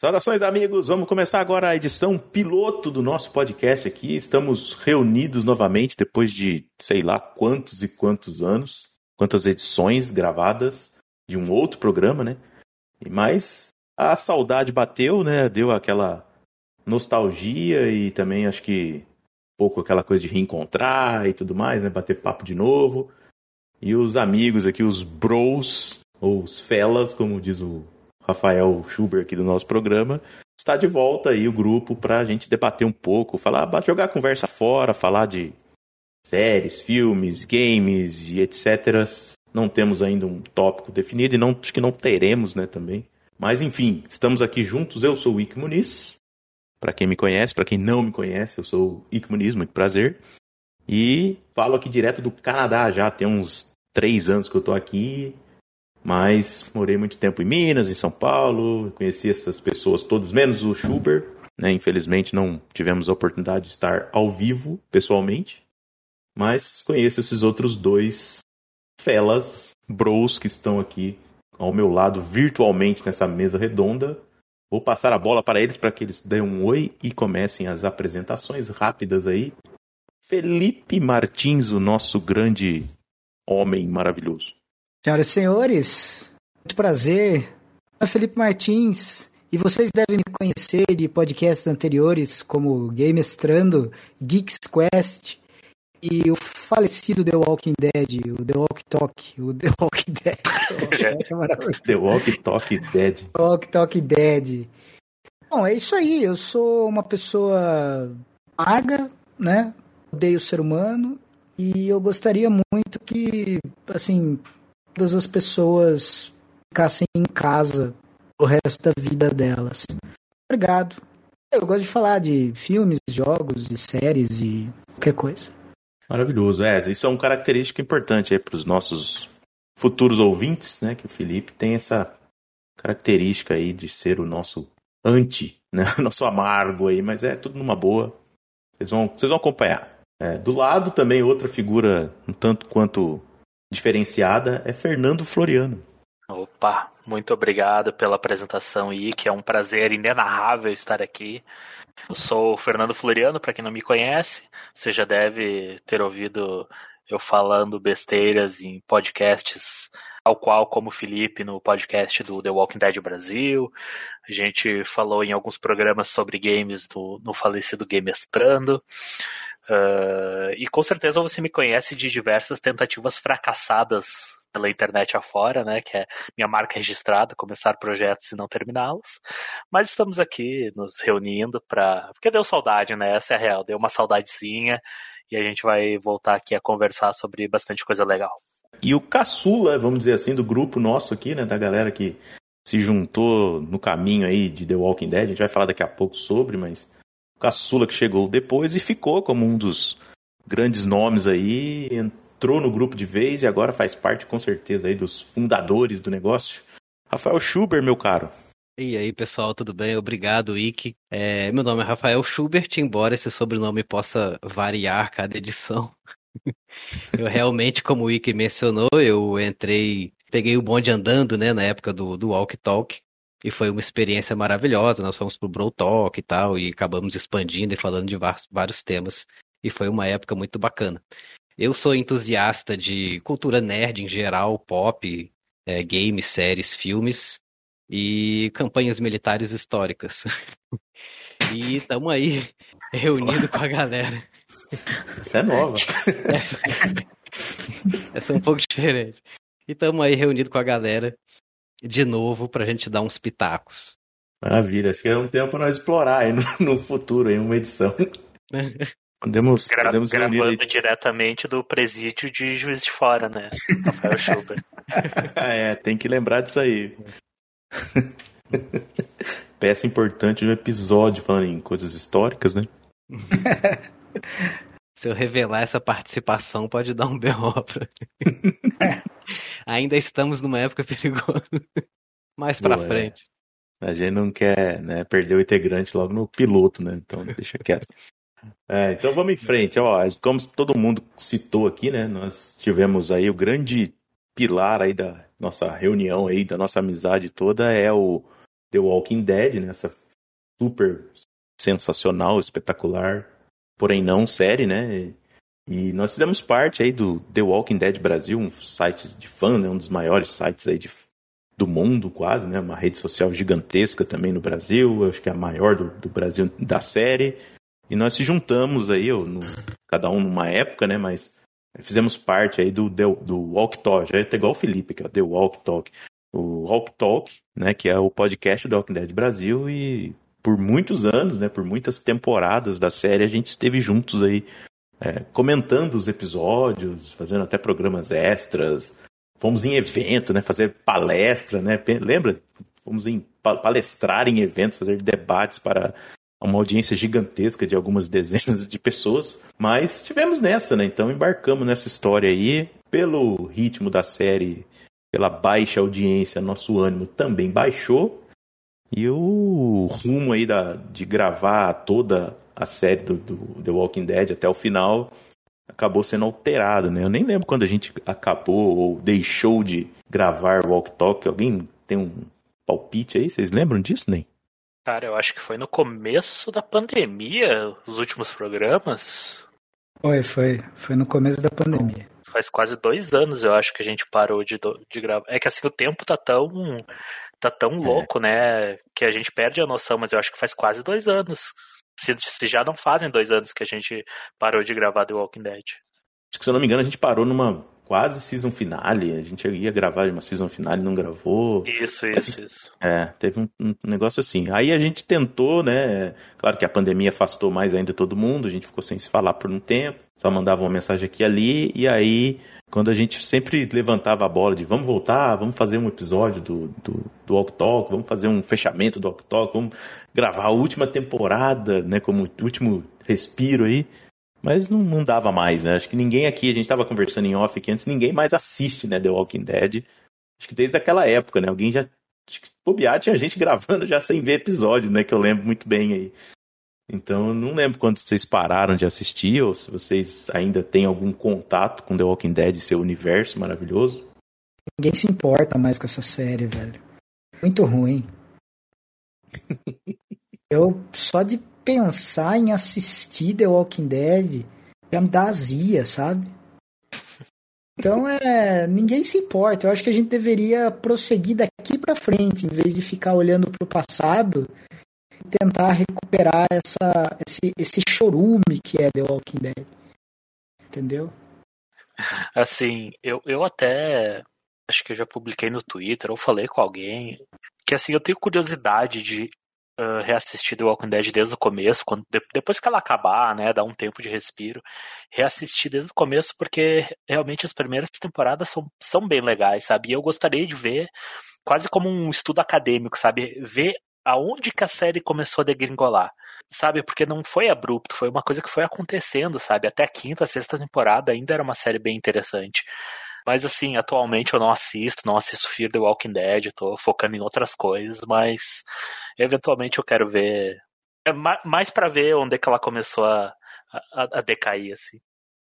Saudações, amigos! Vamos começar agora a edição piloto do nosso podcast aqui. Estamos reunidos novamente depois de sei lá quantos e quantos anos, quantas edições gravadas de um outro programa, né? Mas a saudade bateu, né? Deu aquela nostalgia e também acho que um pouco aquela coisa de reencontrar e tudo mais, né? Bater papo de novo. E os amigos aqui, os bros, ou os felas, como diz o Rafael Schubert aqui do nosso programa, está de volta aí o grupo para a gente debater um pouco, falar, jogar conversa fora, falar de séries, filmes, games e etc. Não temos ainda um tópico definido e não, acho que não teremos, né, também. Mas enfim, estamos aqui juntos. Eu sou o Ike Muniz. Para quem me conhece, para quem não me conhece, eu sou o Ike Muniz, muito prazer. E falo aqui direto do Canadá já, tem uns três anos que eu tô aqui. Mas morei muito tempo em Minas, em São Paulo, conheci essas pessoas todas, menos o Schubert. Né? Infelizmente não tivemos a oportunidade de estar ao vivo, pessoalmente. Mas conheço esses outros dois felas, bros, que estão aqui ao meu lado virtualmente nessa mesa redonda. Vou passar a bola para eles para que eles dêem um oi e comecem as apresentações rápidas aí. Felipe Martins, o nosso grande homem maravilhoso. Senhoras e senhores, muito prazer. Eu sou Felipe Martins e vocês devem me conhecer de podcasts anteriores como Game Estrando, Geeks Quest e o falecido The Walking Dead, o The Walk Talk, o The Walking Dead. The Walk Talk Dead. Walk Talk Dead. Bom, é isso aí. Eu sou uma pessoa maga, né? Odeio o ser humano e eu gostaria muito que, assim, todas as pessoas ficassem em casa o resto da vida delas. Obrigado. Eu gosto de falar de filmes, jogos e séries e qualquer coisa. Maravilhoso. É, isso é uma característica importante para os nossos futuros ouvintes, né? Que o Felipe tem essa característica aí de ser o nosso anti, né? Nosso amargo aí, mas é tudo numa boa. Vocês vão, vocês vão acompanhar. É, do lado também outra figura um tanto quanto diferenciada é Fernando Floriano. Opa, muito obrigado pela apresentação, Ike. É um prazer inenarrável estar aqui. Eu sou o Fernando Floriano, para quem não me conhece. Você já deve ter ouvido eu falando besteiras em podcasts, ao qual como Felipe no podcast do The Walking Dead Brasil. A gente falou em alguns programas sobre games do, no falecido Game Estrando. Uh, e com certeza você me conhece de diversas tentativas fracassadas pela internet afora, né? Que é minha marca registrada, começar projetos e não terminá-los. Mas estamos aqui nos reunindo para. Porque deu saudade, né? Essa é a real, deu uma saudadezinha e a gente vai voltar aqui a conversar sobre bastante coisa legal. E o caçula, vamos dizer assim, do grupo nosso aqui, né? Da galera que se juntou no caminho aí de The Walking Dead, a gente vai falar daqui a pouco sobre, mas caçula que chegou depois e ficou como um dos grandes nomes aí, entrou no grupo de vez e agora faz parte com certeza aí dos fundadores do negócio. Rafael Schubert, meu caro. E aí, pessoal, tudo bem? Obrigado, Ike. É, meu nome é Rafael Schubert, embora esse sobrenome possa variar cada edição. eu realmente, como o Ike mencionou, eu entrei, peguei o bonde andando, né, na época do, do Walk Talk. E foi uma experiência maravilhosa. Nós fomos pro Bro Talk e tal, e acabamos expandindo e falando de vários temas. E foi uma época muito bacana. Eu sou entusiasta de cultura nerd em geral, pop, é, games, séries, filmes e campanhas militares históricas. e estamos aí reunindo com a galera. Essa é nova. Essa, essa é um pouco diferente. E estamos aí reunidos com a galera de novo pra gente dar uns pitacos. Maravilha, acho que é um tempo para nós explorar aí no, no futuro, em uma edição. Podemos, Gra podemos gravando diretamente do presídio de Juiz de Fora, né? Rafael Schubert. é, tem que lembrar disso aí. Peça importante no episódio falando em coisas históricas, né? Se eu revelar essa participação, pode dar um B.O. pra... Ainda estamos numa época perigosa. Mais pra Boa, frente. É. A gente não quer né, perder o integrante logo no piloto, né? Então deixa quieto. É, então vamos em frente. Ó, como todo mundo citou aqui, né? Nós tivemos aí o grande pilar aí da nossa reunião aí, da nossa amizade toda, é o The Walking Dead, né? Essa super sensacional, espetacular, porém não série, né? E nós fizemos parte aí do The Walking Dead Brasil, um site de fã, né? Um dos maiores sites aí de, do mundo quase, né? Uma rede social gigantesca também no Brasil, acho que é a maior do, do Brasil da série. E nós se juntamos aí, eu, no, cada um numa época, né? Mas fizemos parte aí do, do, do Walk Talk, já é igual o Felipe, que é o The Walk Talk. O Walk Talk, né? Que é o podcast do Walking Dead Brasil e por muitos anos, né? Por muitas temporadas da série, a gente esteve juntos aí, é, comentando os episódios, fazendo até programas extras. Fomos em evento, né? Fazer palestra, né? Lembra? Fomos em palestrar em eventos, fazer debates para uma audiência gigantesca de algumas dezenas de pessoas, mas tivemos nessa, né? Então embarcamos nessa história aí. Pelo ritmo da série, pela baixa audiência, nosso ânimo também baixou. E o rumo aí da, de gravar toda a série do, do The Walking Dead até o final acabou sendo alterado, né? Eu nem lembro quando a gente acabou ou deixou de gravar Walk Talk. Alguém tem um palpite aí? Vocês lembram disso, nem? Cara, eu acho que foi no começo da pandemia, os últimos programas. Foi, foi. Foi no começo da pandemia. Faz quase dois anos, eu acho, que a gente parou de, de gravar. É que assim, o tempo tá tão. tá tão é. louco, né? Que a gente perde a noção, mas eu acho que faz quase dois anos. Se, se já não fazem dois anos que a gente parou de gravar The Walking Dead. Acho que se eu não me engano, a gente parou numa quase season finale. A gente ia gravar uma season finale não gravou. Isso, isso, isso. É, teve um, um, negócio assim. Aí a gente tentou, né? Claro que a pandemia afastou mais ainda todo mundo, a gente ficou sem se falar por um tempo, só mandava uma mensagem aqui e ali, e aí. Quando a gente sempre levantava a bola de vamos voltar, vamos fazer um episódio do, do, do Walk Talk, vamos fazer um fechamento do Walk Talk, vamos gravar a última temporada, né, como último respiro aí. Mas não, não dava mais, né? Acho que ninguém aqui, a gente estava conversando em off aqui antes, ninguém mais assiste, né, The Walking Dead. Acho que desde aquela época, né? Alguém já. Acho que bobear tinha gente gravando já sem ver episódio, né? Que eu lembro muito bem aí. Então, eu não lembro quando vocês pararam de assistir, ou se vocês ainda têm algum contato com The Walking Dead e seu universo maravilhoso. Ninguém se importa mais com essa série, velho. Muito ruim. eu só de pensar em assistir The Walking Dead já me dá azia, sabe? Então é. Ninguém se importa. Eu acho que a gente deveria prosseguir daqui para frente, em vez de ficar olhando para o passado e tentar recuperar essa, esse, esse chorume que é The Walking Dead. Entendeu? Assim, eu, eu até acho que eu já publiquei no Twitter ou falei com alguém que assim eu tenho curiosidade de uh, reassistir The Walking Dead desde o começo, quando, depois que ela acabar, né, dar um tempo de respiro, reassistir desde o começo, porque realmente as primeiras temporadas são, são bem legais, sabe? E eu gostaria de ver quase como um estudo acadêmico, sabe? Ver aonde que a série começou a degringolar, sabe? Porque não foi abrupto, foi uma coisa que foi acontecendo, sabe? Até a quinta, sexta temporada ainda era uma série bem interessante. Mas assim, atualmente eu não assisto, não assisto Fear the Walking Dead, tô focando em outras coisas, mas eventualmente eu quero ver. É mais para ver onde é que ela começou a, a, a, decair, assim.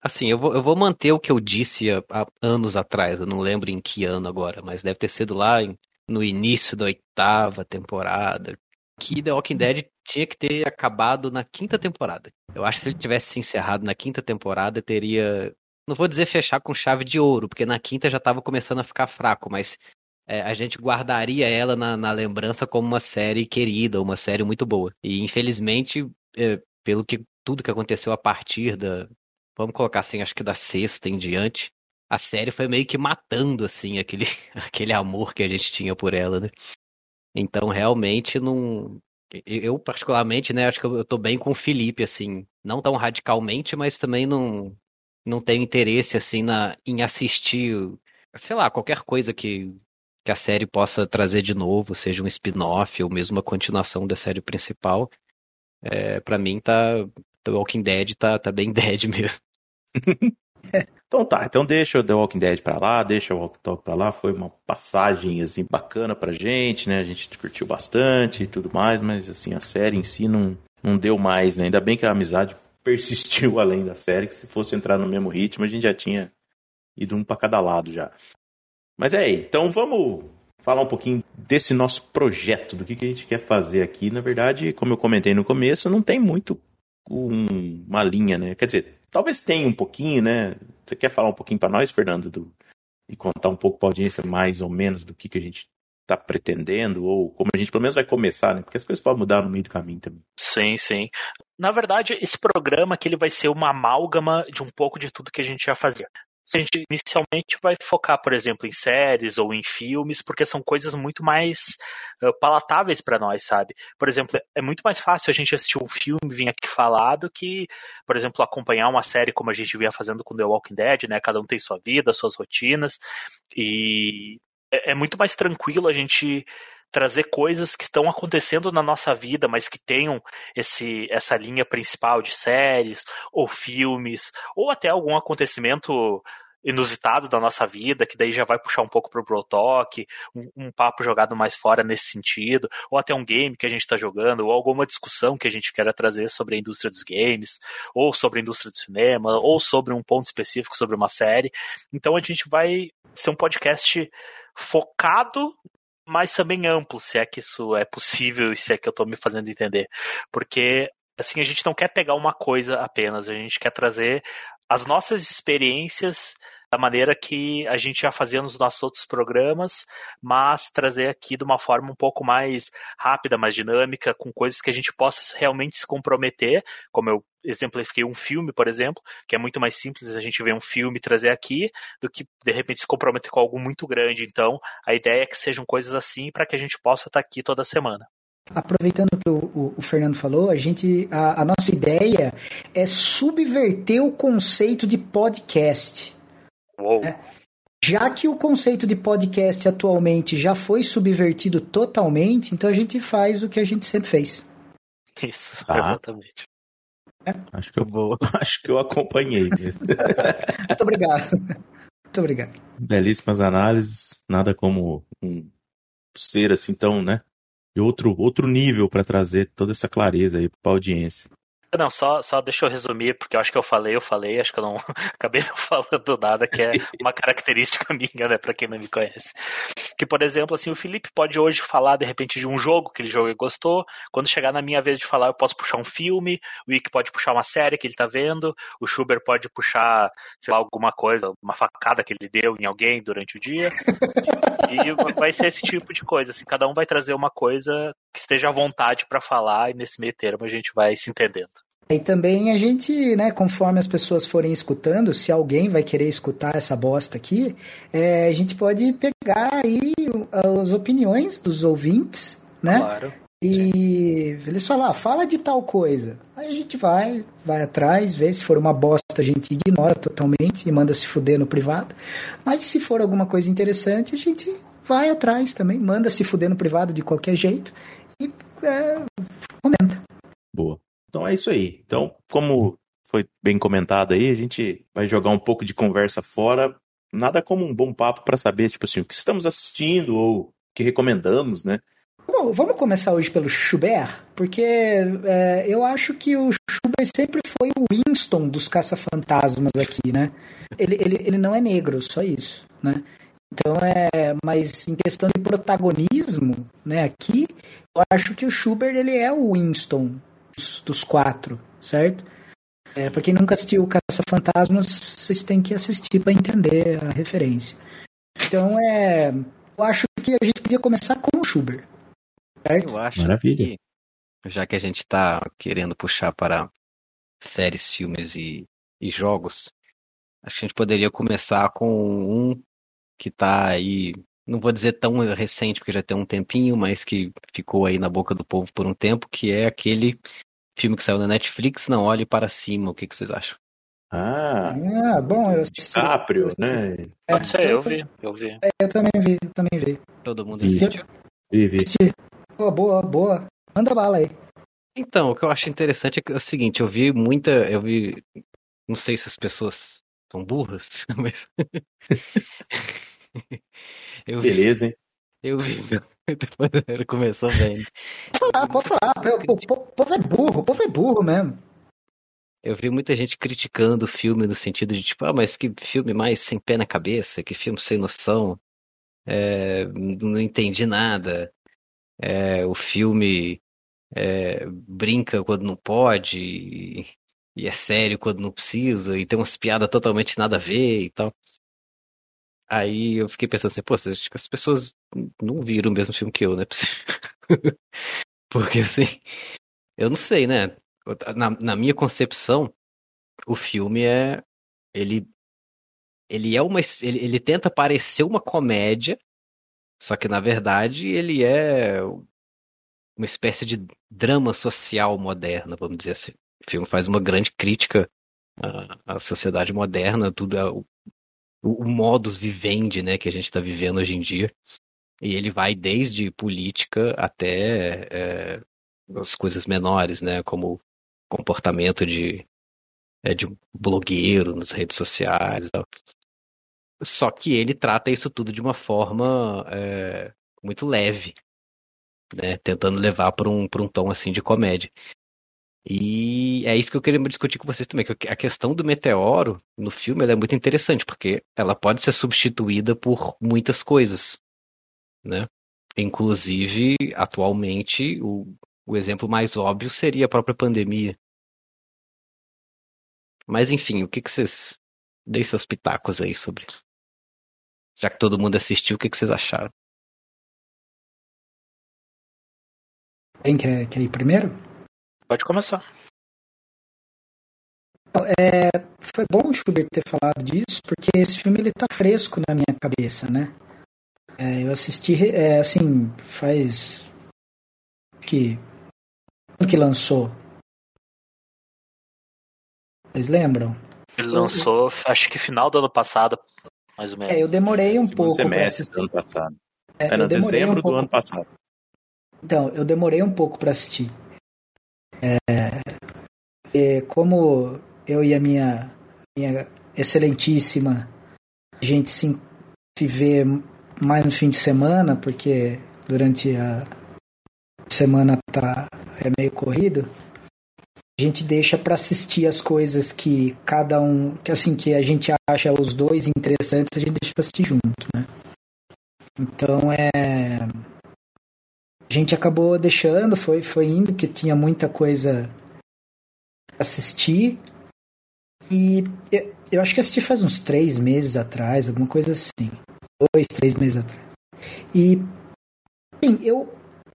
Assim, eu vou, eu vou manter o que eu disse há, há, anos atrás, eu não lembro em que ano agora, mas deve ter sido lá em, no início da oitava temporada, que The Walking Dead tinha que ter acabado na quinta temporada. Eu acho que se ele tivesse se encerrado na quinta temporada, teria não vou dizer fechar com chave de ouro, porque na quinta já estava começando a ficar fraco, mas é, a gente guardaria ela na, na, lembrança como uma série querida, uma série muito boa. E infelizmente, é, pelo que tudo que aconteceu a partir da, vamos colocar assim, acho que da sexta em diante, a série foi meio que matando assim aquele, aquele amor que a gente tinha por ela, né? Então realmente não eu particularmente, né, acho que eu tô bem com o Felipe assim, não tão radicalmente, mas também não não tenho interesse assim na, em assistir, sei lá, qualquer coisa que, que a série possa trazer de novo, seja um spin-off ou mesmo uma continuação da série principal. É, para mim tá The Walking Dead tá, tá bem dead mesmo. então tá, então deixa o The Walking Dead pra lá, deixa o Walk Talk pra lá, foi uma passagem assim bacana pra gente, né? A gente curtiu bastante e tudo mais, mas assim, a série em si não, não deu mais, né? Ainda bem que a amizade persistiu além da série, que se fosse entrar no mesmo ritmo, a gente já tinha ido um para cada lado já. Mas é aí, então vamos falar um pouquinho desse nosso projeto, do que, que a gente quer fazer aqui. Na verdade, como eu comentei no começo, não tem muito um, uma linha, né? Quer dizer, talvez tenha um pouquinho, né? Você quer falar um pouquinho para nós, Fernando, do, e contar um pouco para a audiência mais ou menos do que, que a gente está pretendendo, ou como a gente pelo menos vai começar, né? Porque as coisas podem mudar no meio do caminho também. Sim, sim. Na verdade, esse programa aqui ele vai ser uma amálgama de um pouco de tudo que a gente já fazia a gente inicialmente vai focar, por exemplo, em séries ou em filmes, porque são coisas muito mais uh, palatáveis para nós, sabe? Por exemplo, é muito mais fácil a gente assistir um filme e vir aqui falar do que, por exemplo, acompanhar uma série como a gente vinha fazendo com The Walking Dead, né? Cada um tem sua vida, suas rotinas, e é, é muito mais tranquilo a gente trazer coisas que estão acontecendo na nossa vida, mas que tenham esse, essa linha principal de séries ou filmes, ou até algum acontecimento inusitado da nossa vida, que daí já vai puxar um pouco pro Bro Talk, um, um, papo jogado mais fora nesse sentido, ou até um game que a gente está jogando, ou alguma discussão que a gente queira trazer sobre a indústria dos games, ou sobre a indústria do cinema, ou sobre um ponto específico sobre uma série. Então a gente vai ser um podcast focado mas também amplo, se é que isso é possível e se é que eu estou me fazendo entender. Porque, assim, a gente não quer pegar uma coisa apenas, a gente quer trazer as nossas experiências da maneira que a gente já fazia nos nossos outros programas, mas trazer aqui de uma forma um pouco mais rápida, mais dinâmica, com coisas que a gente possa realmente se comprometer, como eu exemplifiquei um filme, por exemplo, que é muito mais simples a gente ver um filme e trazer aqui do que de repente se comprometer com algo muito grande. Então, a ideia é que sejam coisas assim para que a gente possa estar aqui toda semana. Aproveitando que o, o, o, Fernando falou, a gente a, a nossa ideia é subverter o conceito de podcast. Uou. É. Já que o conceito de podcast atualmente já foi subvertido totalmente, então a gente faz o que a gente sempre fez. Isso, ah. exatamente. É. Acho que eu vou. Acho que eu acompanhei. Muito obrigado. Muito obrigado. Belíssimas análises, nada como um ser assim tão, né? De outro, outro nível para trazer toda essa clareza aí para a audiência. Não, só, só deixa eu resumir, porque eu acho que eu falei, eu falei, acho que eu não acabei não falando nada, que é uma característica minha, né, pra quem não me conhece. Que, por exemplo, assim, o Felipe pode hoje falar, de repente, de um jogo que ele jogou e gostou. Quando chegar na minha vez de falar, eu posso puxar um filme, o Ick pode puxar uma série que ele tá vendo, o Schubert pode puxar, sei lá, alguma coisa, uma facada que ele deu em alguém durante o dia. e vai ser esse tipo de coisa, assim, cada um vai trazer uma coisa que esteja à vontade para falar e nesse meio termo a gente vai se entendendo. E também a gente, né, conforme as pessoas forem escutando, se alguém vai querer escutar essa bosta aqui, é, a gente pode pegar aí as opiniões dos ouvintes, né? Claro. E eles falam, ah, fala de tal coisa. Aí a gente vai, vai atrás, vê se for uma bosta, a gente ignora totalmente e manda se fuder no privado. Mas se for alguma coisa interessante, a gente vai atrás também, manda se fuder no privado de qualquer jeito e é, comenta. Boa. Então é isso aí. Então, como foi bem comentado aí, a gente vai jogar um pouco de conversa fora. Nada como um bom papo para saber, tipo assim, o que estamos assistindo ou o que recomendamos, né? Bom, vamos começar hoje pelo Schubert, porque é, eu acho que o Schubert sempre foi o Winston dos caça-fantasmas aqui, né? Ele, ele, ele não é negro, só isso, né? Então é, mas em questão de protagonismo, né, aqui, eu acho que o Schubert ele é o Winston dos, dos quatro, certo? É, pra quem nunca assistiu Caça-Fantasmas, vocês têm que assistir para entender a referência. Então, é. Eu acho que a gente podia começar com o Schubert. Certo? Eu acho Maravilha. que, já que a gente está querendo puxar para séries, filmes e, e jogos, acho que a gente poderia começar com um que está aí não vou dizer tão recente, porque já tem um tempinho, mas que ficou aí na boca do povo por um tempo, que é aquele filme que saiu na Netflix, Não Olhe Para Cima. O que, que vocês acham? Ah, ah bom, eu DiCaprio, né? É, Pode ser, eu vi, eu vi. É, eu também vi, eu também vi. Todo mundo assistiu? Vi, vi. Oh, boa, boa. Manda bala aí. Então, o que eu acho interessante é, é o seguinte, eu vi muita, eu vi, não sei se as pessoas são burras, mas Eu Beleza, hein? Eu vi. Depois ele começou bem. Pode falar, pode falar. O povo é burro, o povo é burro mesmo. Eu vi muita gente criticando o filme no sentido de tipo, ah, mas que filme mais sem pé na cabeça, que filme sem noção. é, não entendi nada. É, o filme é, brinca quando não pode e, e, é sério quando não precisa e tem umas piadas totalmente nada a ver e tal. Aí eu fiquei pensando assim, pô, as pessoas não viram o mesmo filme que eu, né? Porque assim, eu não sei, né? Na, na minha concepção, o filme é. Ele. Ele é uma. Ele, ele tenta parecer uma comédia, só que na verdade ele é uma espécie de drama social moderna, vamos dizer assim. O filme faz uma grande crítica à, à sociedade moderna, tudo é o, modus vivendi, né, que a gente está vivendo hoje em dia. E ele vai desde política até é, as coisas menores, né, como comportamento de, é, de blogueiro nas redes sociais e tal. Só que ele trata isso tudo de uma forma é, muito leve, né, tentando levar para um, um tom assim de comédia. E é isso que eu queria discutir com vocês também, que a questão do meteoro no filme é muito interessante, porque ela pode ser substituída por muitas coisas, né? Inclusive, atualmente, o, o exemplo mais óbvio seria a própria pandemia. Mas enfim, o que, que vocês. Dei seus pitacos aí sobre. Já que todo mundo assistiu, o que, que vocês acharam? Quem quer, quer ir primeiro? Pode começar. É, foi bom o Schubert ter falado disso, porque esse filme ele tá fresco na minha cabeça, né? É, eu assisti, é, assim, faz que que lançou? Vocês lembram? Ele lançou, acho que final do ano passado, mais ou menos. É, eu demorei um pouco para assistir. Do ano passado. É, é no dezembro um do pouco... ano passado. Então, eu demorei um pouco para assistir. É, como eu e a minha, minha excelentíssima a gente se, se vê mais no fim de semana, porque durante a semana tá é meio corrido, a gente deixa para assistir as coisas que cada um, que assim que a gente acha os dois interessantes, a gente deixa para assistir junto, né? Então é a gente acabou deixando, foi foi indo que tinha muita coisa assistir e eu, eu acho que assisti faz uns três meses atrás, alguma coisa assim, dois, três meses atrás. E sim, eu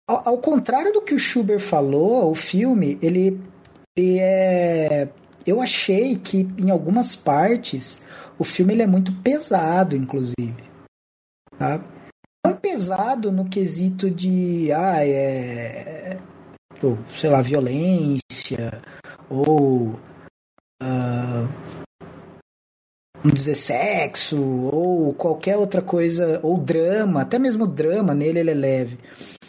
ao, ao, contrário do que o Schubert falou, o filme, ele, ele é. Eu achei que em algumas partes o filme ele é muito pesado, inclusive. Tá? Não pesado no quesito de. Ah, é. Ou, sei lá, violência, ou. Uh, vamos dizer, sexo, ou qualquer outra coisa, ou drama, até mesmo drama nele ele é leve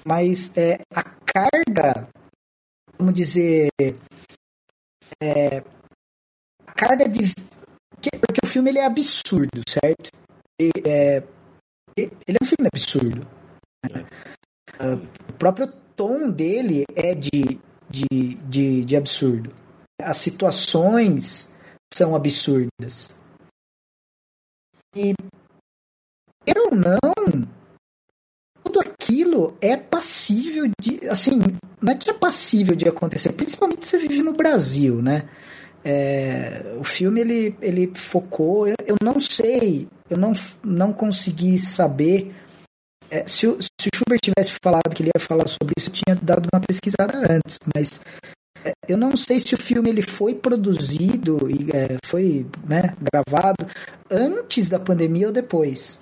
mas é, a carga, vamos dizer, é, a carga de. Porque o filme ele é absurdo, certo? Ele é, ele é um filme absurdo. Né? O próprio tom dele é de, de, de, de absurdo. As situações são absurdas. E, eu não, tudo aquilo é passível de. Assim, não é que é passível de acontecer, principalmente se você vive no Brasil, né? É, o filme ele, ele focou. Eu, eu, não sei, eu não, não consegui saber. É, se, o, se o Schubert tivesse falado que ele ia falar sobre isso, eu tinha dado uma pesquisada antes, mas é, eu não sei se o filme ele foi produzido e é, foi né, gravado antes da pandemia ou depois.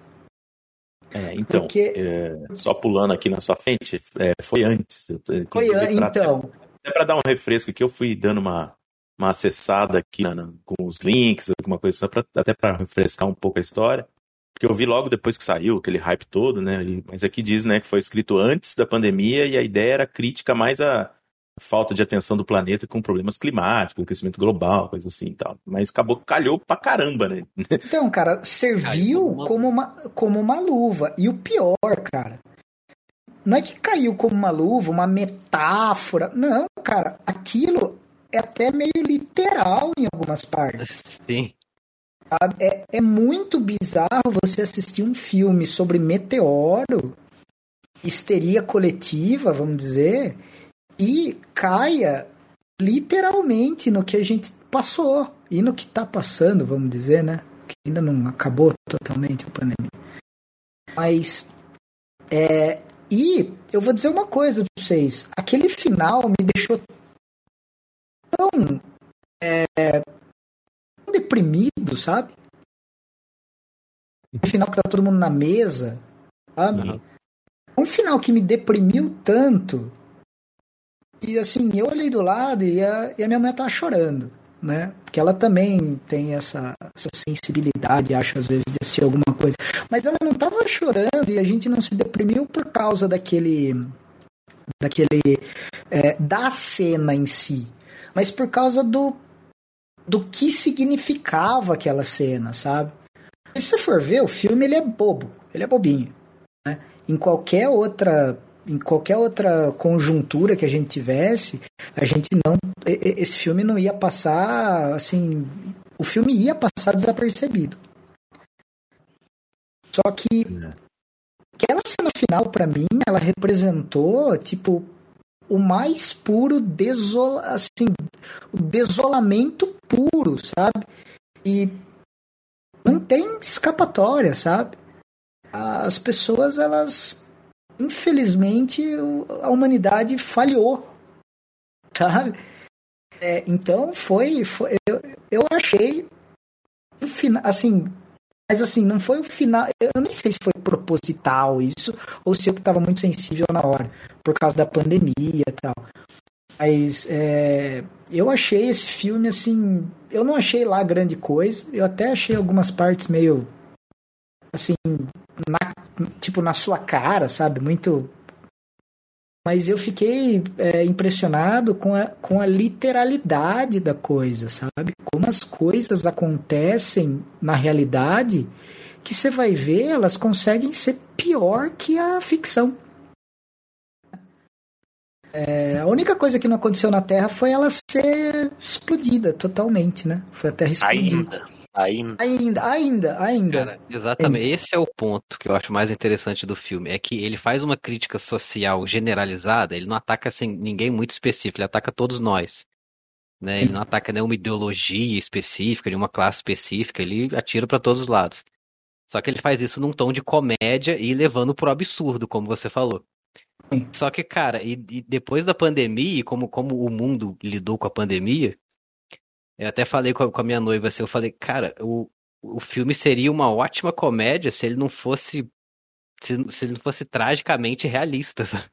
É, então, Porque... é, só pulando aqui na sua frente, é, foi antes. Foi antes, então. Até para dar um refresco aqui, eu fui dando uma, uma acessada aqui na, com os links, alguma coisa, só pra, até para refrescar um pouco a história. Porque eu vi logo depois que saiu, aquele hype todo, né? Mas aqui diz, né, que foi escrito antes da pandemia e a ideia era crítica mais a falta de atenção do planeta com problemas climáticos, aquecimento global, coisa assim e tal. Mas acabou, calhou pra caramba, né? Então, cara, serviu como uma, como uma luva. E o pior, cara, não é que caiu como uma luva, uma metáfora. Não, cara, aquilo é até meio literal em algumas partes. Sim. É, é muito bizarro você assistir um filme sobre meteoro, histeria coletiva, vamos dizer, e caia literalmente no que a gente passou e no que está passando, vamos dizer, né? Que ainda não acabou totalmente a pandemia. Mas é, e eu vou dizer uma coisa para vocês: aquele final me deixou tão é, deprimido, sabe? Um final que tá todo mundo na mesa, sabe? Uhum. Um final que me deprimiu tanto. E assim, eu olhei do lado e a, e a minha mãe tava chorando, né? Porque ela também tem essa, essa sensibilidade, acho, às vezes, de assistir alguma coisa. Mas ela não tava chorando e a gente não se deprimiu por causa daquele. daquele. É, da cena em si. Mas por causa do do que significava aquela cena, sabe? se você for ver, o filme ele é bobo, ele é bobinho. Né? Em qualquer outra em qualquer outra conjuntura que a gente tivesse, a gente não esse filme não ia passar assim, o filme ia passar desapercebido. Só que é. aquela cena final para mim, ela representou tipo o mais puro desola, assim, o desolamento puro, sabe? E não tem escapatória, sabe? As pessoas, elas, infelizmente, a humanidade falhou, sabe? É, então foi, foi eu, eu achei assim, mas assim, não foi o final. Eu nem sei se foi proposital isso, ou se eu estava muito sensível na hora, por causa da pandemia e tal. Mas é, eu achei esse filme assim. Eu não achei lá grande coisa. Eu até achei algumas partes meio. Assim. Na, tipo, na sua cara, sabe? Muito. Mas eu fiquei é, impressionado com a, com a literalidade da coisa, sabe? Como as coisas acontecem na realidade que você vai ver, elas conseguem ser pior que a ficção. É, a única coisa que não aconteceu na Terra foi ela ser explodida totalmente, né? Foi a Terra explodida. Ainda. Ainda. Ainda, ainda, ainda. Cara, exatamente. Ainda. Esse é o ponto que eu acho mais interessante do filme. É que ele faz uma crítica social generalizada, ele não ataca assim, ninguém muito específico, ele ataca todos nós. Né? Ele não ataca nenhuma ideologia específica, nenhuma classe específica, ele atira para todos os lados. Só que ele faz isso num tom de comédia e levando pro absurdo, como você falou. Só que, cara, e, e depois da pandemia, como, como o mundo lidou com a pandemia, eu até falei com a, com a minha noiva assim, eu falei, cara, o, o filme seria uma ótima comédia se ele não fosse. Se, se ele não fosse tragicamente realista, sabe?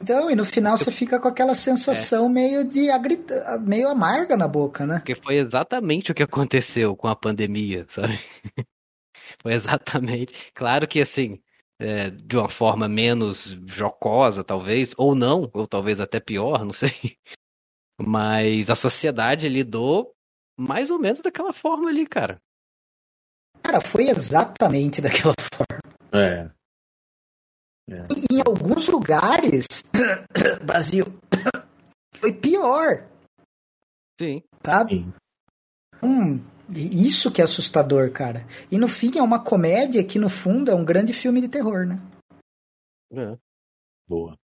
Então, e no final você fica com aquela sensação é. meio de agrita, meio amarga na boca, né? Porque foi exatamente o que aconteceu com a pandemia, sabe? foi exatamente. Claro que assim, é, de uma forma menos jocosa, talvez, ou não, ou talvez até pior, não sei. Mas a sociedade lidou mais ou menos daquela forma ali, cara. Cara, foi exatamente daquela forma. É. é. Em alguns lugares, Brasil, foi pior. Sim. Sabe? Sim. Hum, isso que é assustador, cara. E no fim é uma comédia que, no fundo, é um grande filme de terror, né? É. Boa.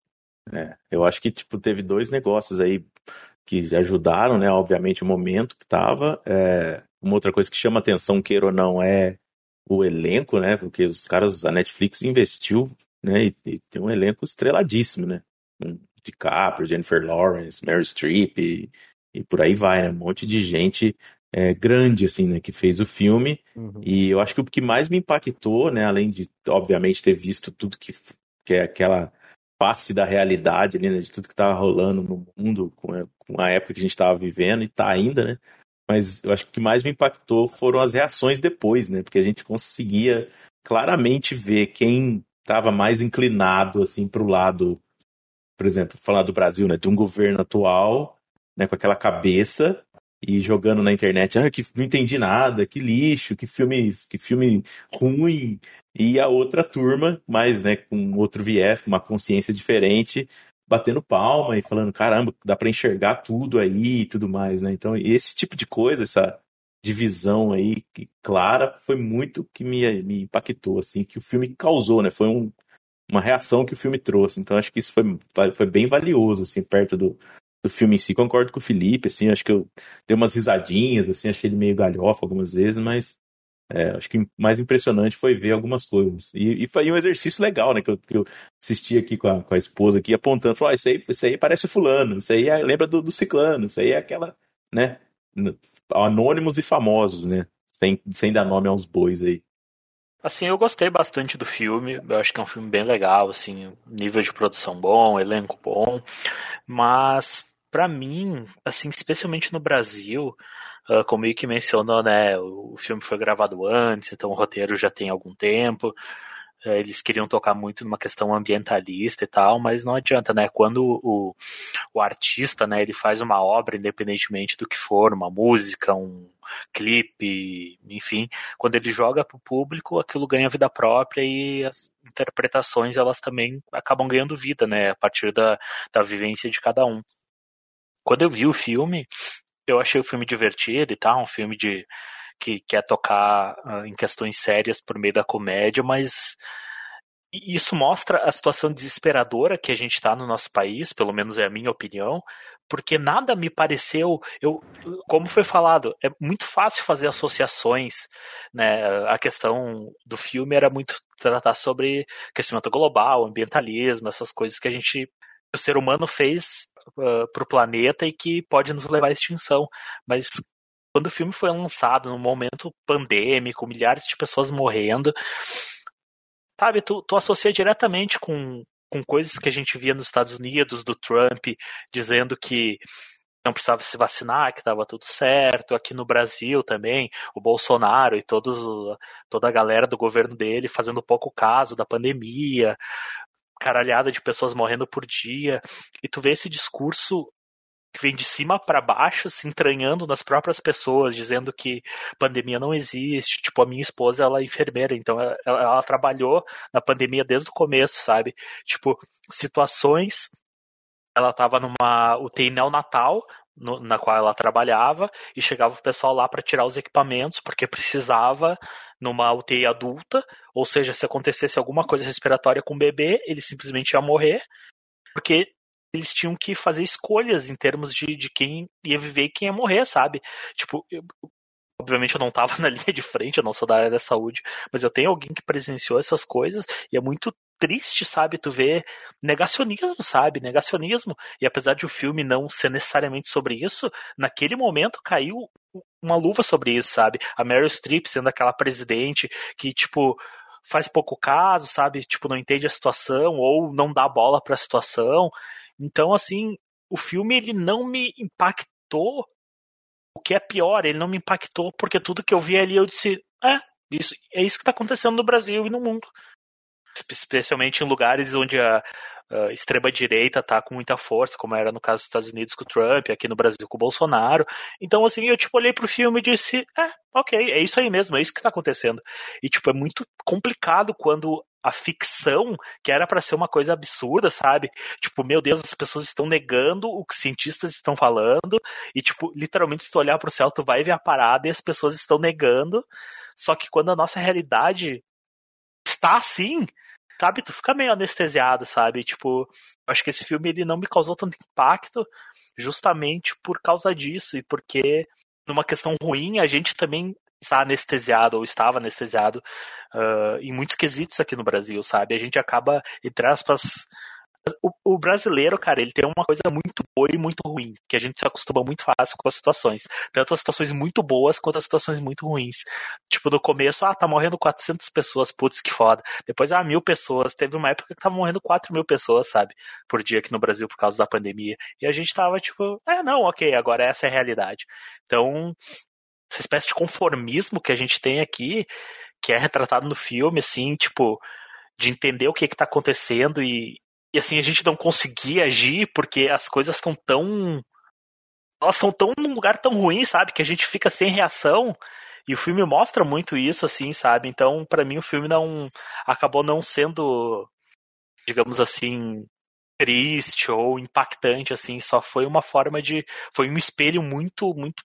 É, eu acho que, tipo, teve dois negócios aí que ajudaram, né? Obviamente, o momento que tava. É, uma outra coisa que chama atenção, queira ou não, é o elenco, né? Porque os caras, a Netflix investiu, né? E, e tem um elenco estreladíssimo, né? DiCaprio, Jennifer Lawrence, Mary Streep e, e por aí vai, né? Um monte de gente é, grande, assim, né, que fez o filme. Uhum. E eu acho que o que mais me impactou, né, além de, obviamente, ter visto tudo que, que é aquela face da realidade ali, né, de tudo que estava rolando no mundo com a, com a época que a gente estava vivendo e está ainda, né? Mas eu acho que o que mais me impactou foram as reações depois, né? Porque a gente conseguia claramente ver quem estava mais inclinado assim para o lado, por exemplo, falar do Brasil, né, de um governo atual, né, com aquela cabeça e jogando na internet, ah, que não entendi nada, que lixo, que filme, que filme ruim. E a outra turma, mas né, com outro viés, com uma consciência diferente, batendo palma e falando, caramba, dá para enxergar tudo aí e tudo mais, né? Então, esse tipo de coisa, essa divisão aí clara foi muito que me, me impactou, assim, que o filme causou, né? Foi um, uma reação que o filme trouxe. Então acho que isso foi, foi bem valioso, assim, perto do, do filme em si. Concordo com o Felipe, assim, acho que eu dei umas risadinhas, assim, achei ele meio galhofa algumas vezes, mas é, acho que mais impressionante foi ver algumas coisas. E, e foi um exercício legal, né? Que eu, que eu assisti aqui com a, com a esposa aqui, apontando, falou, ah, isso aí, isso aí parece fulano, isso aí é, lembra do, do ciclano, isso aí é aquela, né? Anônimos e famosos, né? Sem, sem dar nome aos bois aí. Assim, eu gostei bastante do filme. Eu acho que é um filme bem legal, assim, nível de produção bom, elenco bom. Mas, para mim, assim, especialmente no Brasil, uh, como o Ike mencionou, né, o filme foi gravado antes, então o roteiro já tem algum tempo. É, eles queriam tocar muito numa questão ambientalista e tal, mas não adianta, né? Quando o, o artista, né, ele faz uma obra, independentemente do que for, uma música, um clipe, enfim, quando ele joga para o público, aquilo ganha vida própria e as interpretações elas também acabam ganhando vida, né? A partir da, da vivência de cada um. Quando eu vi o filme, eu achei o filme divertido e tal, um filme de que quer tocar uh, em questões sérias por meio da comédia, mas isso mostra a situação desesperadora que a gente está no nosso país, pelo menos é a minha opinião, porque nada me pareceu, eu, como foi falado, é muito fácil fazer associações, né? A questão do filme era muito tratar sobre aquecimento global, ambientalismo, essas coisas que a gente, o ser humano fez uh, para o planeta e que pode nos levar à extinção, mas quando o filme foi lançado num momento pandêmico, milhares de pessoas morrendo, sabe, tu, tu associa diretamente com, com coisas que a gente via nos Estados Unidos, do Trump, dizendo que não precisava se vacinar, que estava tudo certo. Aqui no Brasil também, o Bolsonaro e todos, toda a galera do governo dele fazendo pouco caso da pandemia, caralhada de pessoas morrendo por dia. E tu vê esse discurso que vem de cima para baixo, se entranhando nas próprias pessoas, dizendo que pandemia não existe. Tipo, a minha esposa, ela é enfermeira, então ela, ela trabalhou na pandemia desde o começo, sabe? Tipo, situações. Ela estava numa UTI neonatal, no, na qual ela trabalhava, e chegava o pessoal lá para tirar os equipamentos, porque precisava numa UTI adulta, ou seja, se acontecesse alguma coisa respiratória com o bebê, ele simplesmente ia morrer, porque eles tinham que fazer escolhas em termos de, de quem ia viver e quem ia morrer, sabe? Tipo, eu, obviamente eu não estava na linha de frente, eu não sou da área da saúde, mas eu tenho alguém que presenciou essas coisas e é muito triste, sabe? Tu vê negacionismo, sabe? Negacionismo. E apesar de o filme não ser necessariamente sobre isso, naquele momento caiu uma luva sobre isso, sabe? A Meryl Streep sendo aquela presidente que, tipo, faz pouco caso, sabe? Tipo, não entende a situação ou não dá bola para a situação. Então, assim, o filme ele não me impactou. O que é pior, ele não me impactou porque tudo que eu vi ali eu disse, é, isso, é isso que está acontecendo no Brasil e no mundo. Especialmente em lugares onde a, uh, extrema-direita tá com muita força, como era no caso dos Estados Unidos com o Trump, aqui no Brasil com o Bolsonaro. Então, assim, eu, tipo, olhei pro filme e disse, é, ok, é isso aí mesmo, é isso que tá acontecendo. E, tipo, é muito complicado quando a ficção, que era para ser uma coisa absurda, sabe? Tipo, meu Deus, as pessoas estão negando o que cientistas estão falando, e, tipo, literalmente, se tu olhar pro céu, tu vai ver a parada e as pessoas estão negando. Só que quando a nossa realidade está assim, sabe, tu fica meio anestesiado, sabe? Tipo, acho que esse filme ele não me causou tanto impacto justamente por causa disso e porque numa questão ruim a gente também está anestesiado ou estava anestesiado uh, em muitos quesitos aqui no Brasil, sabe? A gente acaba, entre aspas, o, o, brasileiro, cara, ele tem uma coisa muito boa e muito ruim, que a gente se acostuma muito fácil com as situações. Tanto as situações muito boas quanto as situações muito ruins. Tipo, no começo, ah, tá morrendo 400 pessoas, putz, que foda. Depois, ah, mil pessoas. Teve uma época que tava morrendo 4 mil pessoas, sabe? Por dia aqui no Brasil por causa da pandemia. E a gente tava tipo, é, não, ok, agora essa é a realidade. Então, essa espécie de conformismo que a gente tem aqui, que é retratado no filme, assim, tipo, de entender o que está acontecendo e, e assim a gente não conseguir agir porque as coisas estão tão elas estão tão num lugar tão ruim, sabe, que a gente fica sem reação. E o filme mostra muito isso, assim, sabe? Então, para mim, o filme não acabou não sendo, digamos assim, triste ou impactante, assim. Só foi uma forma de, foi um espelho muito, muito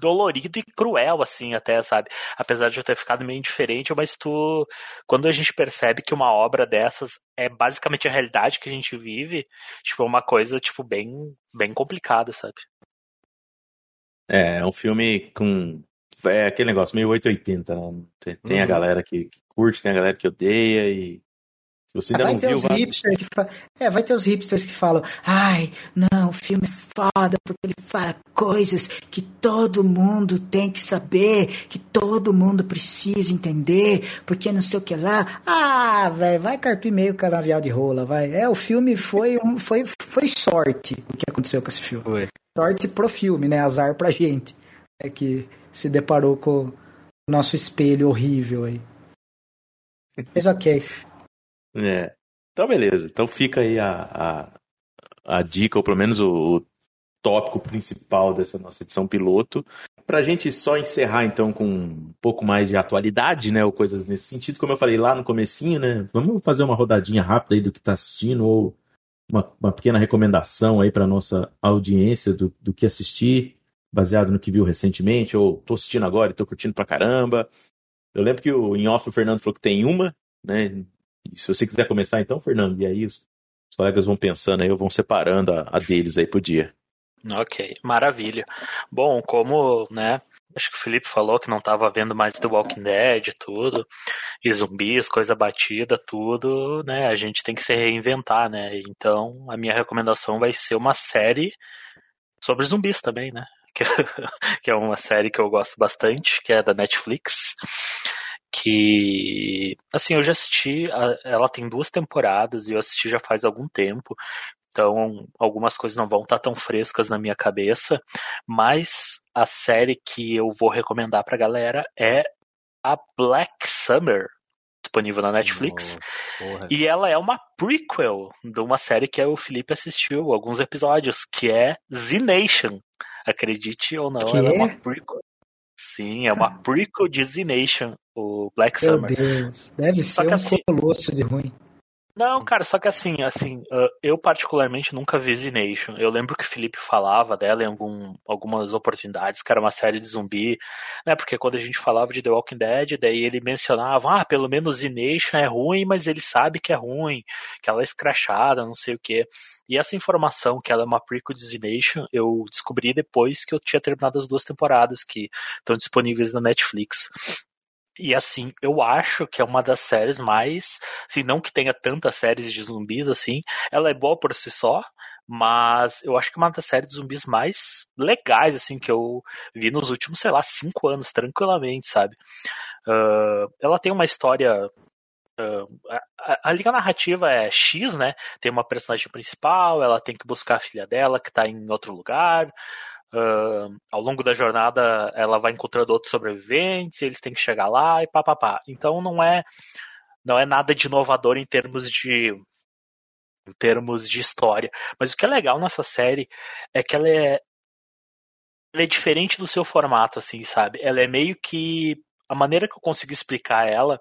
dolorido e cruel, assim, até, sabe? Apesar de eu ter ficado meio indiferente, mas tu. Quando a gente percebe que uma obra dessas é basicamente a realidade que a gente vive, tipo, é uma coisa, tipo, bem, bem complicada, sabe? É, é um filme com. É aquele negócio meio 880, né? Tem, uhum. a galera que, que, curte, tem a galera que odeia e se você ainda vai não ter viu, os hipsters que fa... É, vai ter os hipsters que falam: ai, não, o filme é foda porque ele fala coisas que todo mundo tem que saber, que todo mundo precisa entender, porque não sei o que lá. Ah, velho, vai carpir meio canavial de rola, vai. É, o filme foi, um, foi, foi sorte o que aconteceu com esse filme. Foi. Sorte pro filme, né? Azar pra gente. É que se deparou com o nosso espelho horrível aí. Mas ok. É. Então, beleza. Então fica aí a, a, a dica, ou pelo menos o, o tópico principal dessa nossa edição piloto. Para a gente só encerrar, então, com um pouco mais de atualidade, né, ou coisas nesse sentido, como eu falei lá no comecinho, né, vamos fazer uma rodadinha rápida aí do que está assistindo, ou uma, uma, pequena recomendação aí para nossa audiência do, do que assistir, baseado no que viu recentemente, ou tô assistindo agora e tô curtindo pra caramba. Eu lembro que o, em off o Fernando falou que tem uma, né, e se você quiser começar então, Fernando, e aí os, os colegas vão pensando aí, vão separando a, a deles aí pro dia. Ok, maravilha. Bom, como, né, acho que o Felipe falou que não estava vendo mais The Walking Dead tudo, e zumbis, coisa batida, tudo, né, a gente tem que se reinventar, né, então a minha recomendação vai ser uma série sobre zumbis também, né, que, que é uma série que eu gosto bastante, que é da Netflix, que assim eu já assisti ela tem duas temporadas e eu assisti já faz algum tempo então algumas coisas não vão estar tão frescas na minha cabeça mas a série que eu vou recomendar pra galera é a Black Summer disponível na Netflix oh, e ela é uma prequel de uma série que o Felipe assistiu alguns episódios que é Z Nation. Acredite ou não que? ela é uma prequel Sim, é uma prequel de Z Nation, o Black Meu Summer. Deus, deve Só ser que um assim- colosso de ruim. Não, cara, só que assim, assim, uh, eu particularmente nunca vi Z Nation. Eu lembro que o Felipe falava dela em algum, algumas oportunidades, que era uma série de zumbi, né? Porque quando a gente falava de The Walking Dead, daí ele mencionava, ah, pelo menos Z Nation é ruim, mas ele sabe que é ruim, que ela é escrachada, não sei o quê. E essa informação, que ela é uma prequel de Z Nation, eu descobri depois que eu tinha terminado as duas temporadas que estão disponíveis na Netflix. E assim, eu acho que é uma das séries mais. Assim, não que tenha tantas séries de zumbis assim, ela é boa por si só, mas eu acho que é uma das séries de zumbis mais legais, assim, que eu vi nos últimos, sei lá, cinco anos, tranquilamente, sabe? Uh, ela tem uma história. Uh, a, a, linha narrativa é X, né? Tem uma personagem principal, ela tem que buscar a filha dela que tá em outro lugar. Uh, ao longo da jornada ela vai encontrando outros sobreviventes, eles têm que chegar lá e papapá. Então não é não é nada de inovador em termos de em termos de história. Mas o que é legal nessa série é que ela é ela é diferente do seu formato, assim, sabe? Ela é meio que a maneira que eu consigo explicar ela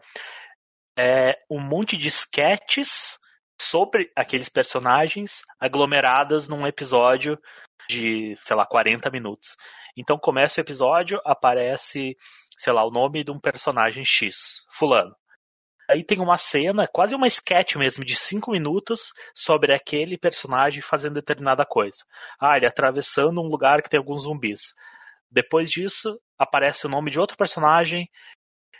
é um monte de sketches sobre aqueles personagens aglomeradas num episódio de, sei lá, 40 minutos. Então começa o episódio, aparece, sei lá, o nome de um personagem X, fulano. Aí tem uma cena, quase uma sketch mesmo, de cinco minutos, sobre aquele personagem fazendo determinada coisa. Ah, ele atravessando um lugar que tem alguns zumbis. Depois disso, aparece o nome de outro personagem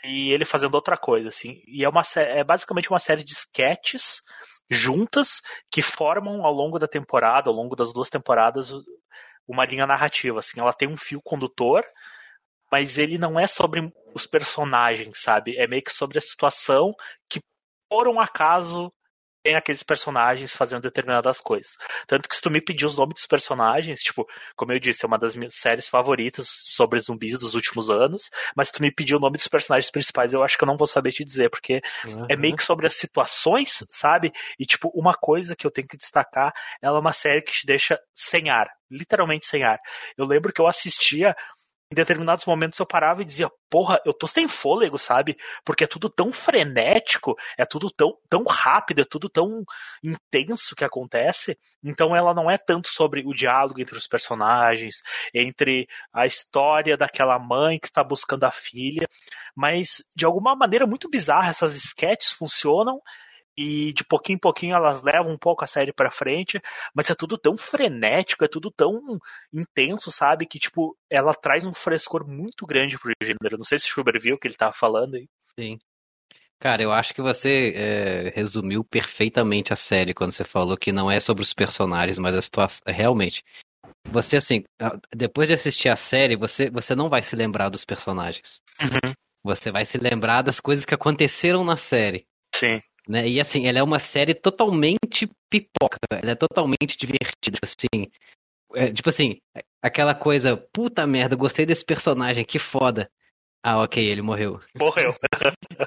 e ele fazendo outra coisa, assim. E é, uma, é basicamente uma série de sketches juntas que formam ao longo da temporada, ao longo das duas temporadas, uma linha narrativa. Assim, ela tem um fio condutor, mas ele não é sobre os personagens, sabe? É meio que sobre a situação que, por um acaso, tem aqueles personagens fazendo determinadas coisas. Tanto que se tu me pedir os nomes dos personagens, tipo, como eu disse, é uma das minhas séries favoritas sobre zumbis dos últimos anos, mas se tu me pedir o nome dos personagens principais, eu acho que eu não vou saber te dizer, porque uhum. é meio que sobre as situações, sabe? E, tipo, uma coisa que eu tenho que destacar, ela é uma série que te deixa sem ar, literalmente sem ar. Eu lembro que eu assistia em determinados momentos eu parava e dizia, porra, eu tô sem fôlego, sabe? Porque é tudo tão frenético, é tudo tão, tão rápido, é tudo tão intenso que acontece. Então ela não é tanto sobre o diálogo entre os personagens, entre a história daquela mãe que está buscando a filha, mas de alguma maneira muito bizarra essas sketches funcionam e de pouquinho em pouquinho elas levam um pouco a série para frente, mas é tudo tão frenético, é tudo tão intenso, sabe? Que, tipo, ela traz um frescor muito grande pro gênero. Não sei se o Schubert viu o que ele tava falando aí. Sim. Cara, eu acho que você é, resumiu perfeitamente a série quando você falou que não é sobre os personagens, mas a situação. Realmente. Você, assim, depois de assistir a série, você, você não vai se lembrar dos personagens. Uhum. Você vai se lembrar das coisas que aconteceram na série. Sim. Né? E assim, ela é uma série totalmente pipoca, ela é totalmente divertida, assim. É, tipo assim, aquela coisa, puta merda, gostei desse personagem, que foda. Ah, ok, ele morreu. Morreu.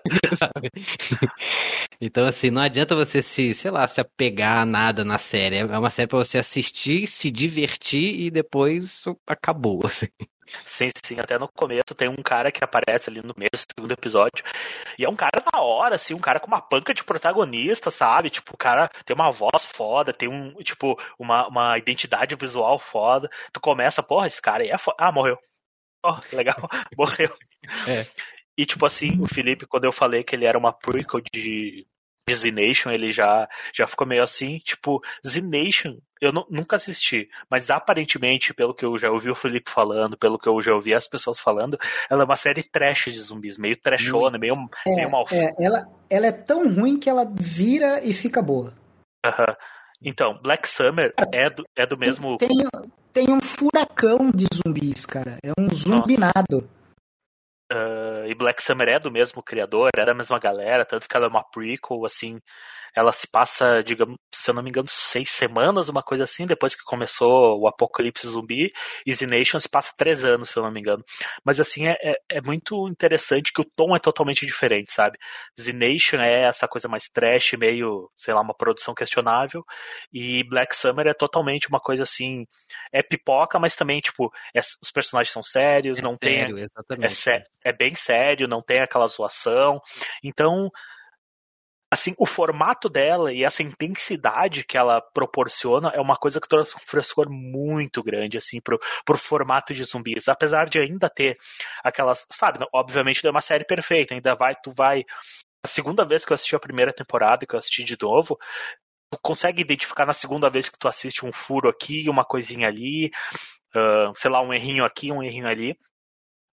então, assim, não adianta você se, sei lá, se apegar a nada na série. É uma série pra você assistir, se divertir e depois acabou. Assim. Sim, sim, até no começo tem um cara que aparece ali no meio do segundo episódio. E é um cara da hora, assim, um cara com uma panca de protagonista, sabe? Tipo, o cara tem uma voz foda, tem um, tipo, uma, uma identidade visual foda. Tu começa, porra, esse cara aí é foda. Ah, morreu. Oh, legal, morreu. É. E tipo assim, o Felipe, quando eu falei que ele era uma prequel de Z Nation, ele já, já ficou meio assim, tipo, Z Nation, eu nunca assisti, mas aparentemente, pelo que eu já ouvi o Felipe falando, pelo que eu já ouvi as pessoas falando, ela é uma série trash de zumbis, meio trashona, meio, é, meio mal é, ela, ela é tão ruim que ela vira e fica boa. Uhum. Então, Black Summer é do, é do mesmo. Tem, tem um furacão de zumbis, cara. É um zumbinado. Uh, e Black Summer é do mesmo criador, é da mesma galera, tanto que ela é uma prequel, assim, ela se passa, digamos, se eu não me engano, seis semanas, uma coisa assim, depois que começou o Apocalipse Zumbi, Easy Nation se passa três anos, se eu não me engano. Mas assim, é, é, é muito interessante que o tom é totalmente diferente, sabe? Z Nation é essa coisa mais trash, meio, sei lá, uma produção questionável, e Black Summer é totalmente uma coisa assim, é pipoca, mas também, tipo, é, os personagens são sérios, é não sério, tem. Exatamente. É, é bem sério, não tem aquela zoação. Então, assim, o formato dela e essa intensidade que ela proporciona é uma coisa que trouxe um frescor muito grande, assim, pro, pro formato de zumbis. Apesar de ainda ter aquelas, sabe, obviamente não é uma série perfeita, ainda vai, tu vai. A segunda vez que eu assisti a primeira temporada, que eu assisti de novo, tu consegue identificar na segunda vez que tu assiste um furo aqui, uma coisinha ali, uh, sei lá, um errinho aqui, um errinho ali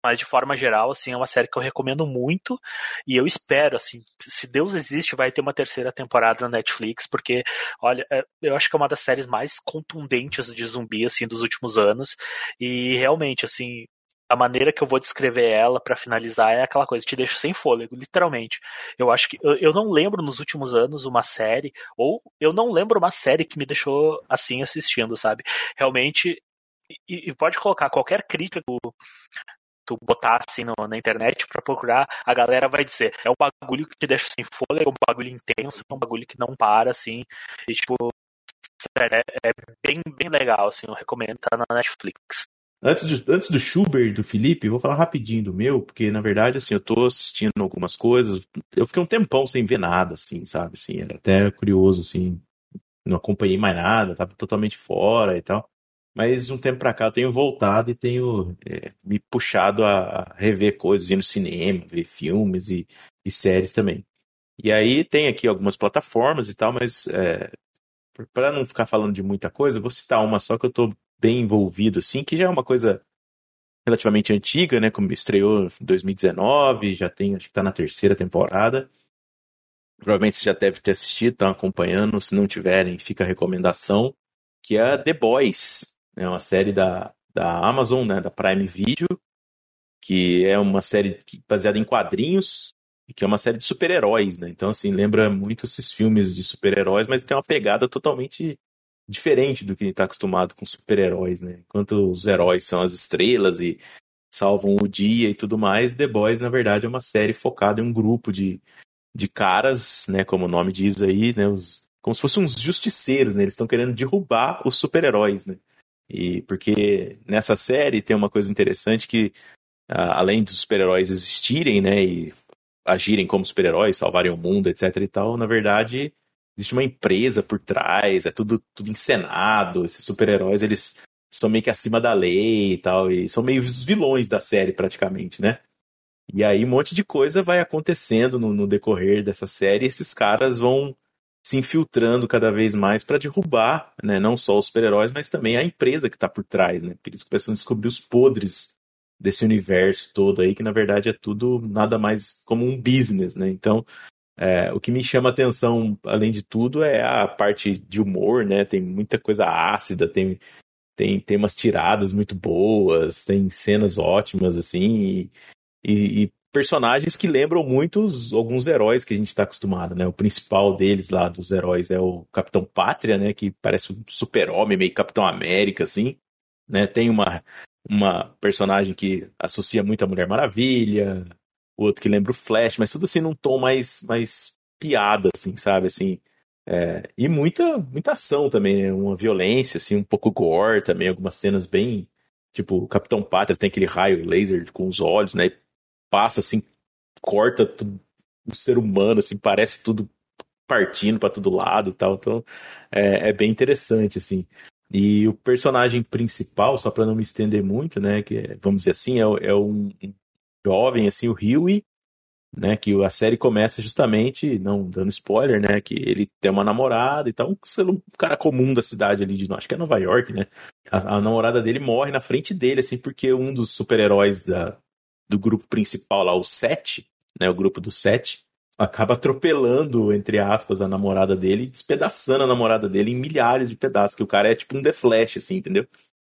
mas de forma geral, assim, é uma série que eu recomendo muito e eu espero, assim, se Deus existe, vai ter uma terceira temporada na Netflix, porque, olha, é, eu acho que é uma das séries mais contundentes de zumbi, assim, dos últimos anos e realmente, assim, a maneira que eu vou descrever ela para finalizar é aquela coisa, te deixa sem fôlego, literalmente. Eu acho que eu, eu, não lembro nos últimos anos uma série, ou eu não lembro uma série que me deixou assim assistindo, sabe? Realmente. E, e pode colocar qualquer crítica tu botar assim no, na internet para procurar, a galera vai dizer, é um bagulho que te deixa sem fôlego, é um bagulho intenso, é um bagulho que não para, assim, e tipo, é, é bem, bem legal, assim, eu recomendo, tá na Netflix. Antes, de, antes do Schubert do Felipe, vou falar rapidinho do meu, porque na verdade, assim, eu tô assistindo algumas coisas, eu fiquei um tempão sem ver nada, assim, sabe, assim, era até curioso, assim, não acompanhei mais nada, tava totalmente fora e tal. Mas um tempo pra cá eu tenho voltado e tenho é, me puxado a rever coisas, ir no cinema, ver filmes e, e séries também. E aí tem aqui algumas plataformas e tal, mas é, para não ficar falando de muita coisa, vou citar uma só que eu tô bem envolvido, assim, que já é uma coisa relativamente antiga, né? Como estreou em 2019, já tem, acho que tá na terceira temporada. Provavelmente você já deve ter assistido, estão acompanhando. Se não tiverem, fica a recomendação, que é The Boys. É uma série da, da Amazon, né, da Prime Video, que é uma série baseada em quadrinhos e que é uma série de super-heróis, né? Então, assim, lembra muito esses filmes de super-heróis, mas tem uma pegada totalmente diferente do que está acostumado com super-heróis, né? Enquanto os heróis são as estrelas e salvam o dia e tudo mais, The Boys, na verdade, é uma série focada em um grupo de, de caras, né? Como o nome diz aí, né? Os, como se fossem uns justiceiros, né? Eles estão querendo derrubar os super-heróis, né? E porque nessa série tem uma coisa interessante que, além dos super-heróis existirem, né, e agirem como super-heróis, salvarem o mundo, etc e tal, na verdade, existe uma empresa por trás, é tudo, tudo encenado, esses super-heróis, eles estão meio que acima da lei e tal, e são meio os vilões da série praticamente, né? E aí um monte de coisa vai acontecendo no, no decorrer dessa série, e esses caras vão se infiltrando cada vez mais para derrubar, né, não só os super-heróis, mas também a empresa que está por trás, né? Porque eles começam a descobrir os podres desse universo todo aí, que na verdade é tudo nada mais como um business, né? Então, é, o que me chama atenção, além de tudo, é a parte de humor, né? Tem muita coisa ácida, tem, tem, tem umas tiradas muito boas, tem cenas ótimas, assim, e, e, e personagens que lembram muito os, alguns heróis que a gente está acostumado, né? O principal deles lá, dos heróis, é o Capitão Pátria, né? Que parece um super-homem, meio Capitão América, assim. Né? Tem uma, uma personagem que associa muito a Mulher Maravilha, o outro que lembra o Flash, mas tudo assim num tom mais, mais piada, assim, sabe? Assim, é, e muita, muita ação também, né? Uma violência, assim, um pouco gore também, algumas cenas bem... Tipo, o Capitão Pátria tem aquele raio laser com os olhos, né? Passa assim, corta tudo, o ser humano, assim, parece tudo partindo para todo lado tal. Então é, é, bem interessante, assim. E o personagem principal, só para não me estender muito, né, que é, vamos dizer assim, é, é um jovem, assim, o Huey, né, que a série começa justamente, não dando spoiler, né, que ele tem uma namorada e tal, um cara comum da cidade ali de, acho que é Nova York, né, a, a namorada dele morre na frente dele, assim, porque um dos super-heróis da, do grupo principal lá, o Sete, né, o grupo do Sete, acaba atropelando, entre aspas, a namorada dele, despedaçando a namorada dele em milhares de pedaços, que o cara é tipo um The Flash, assim, entendeu?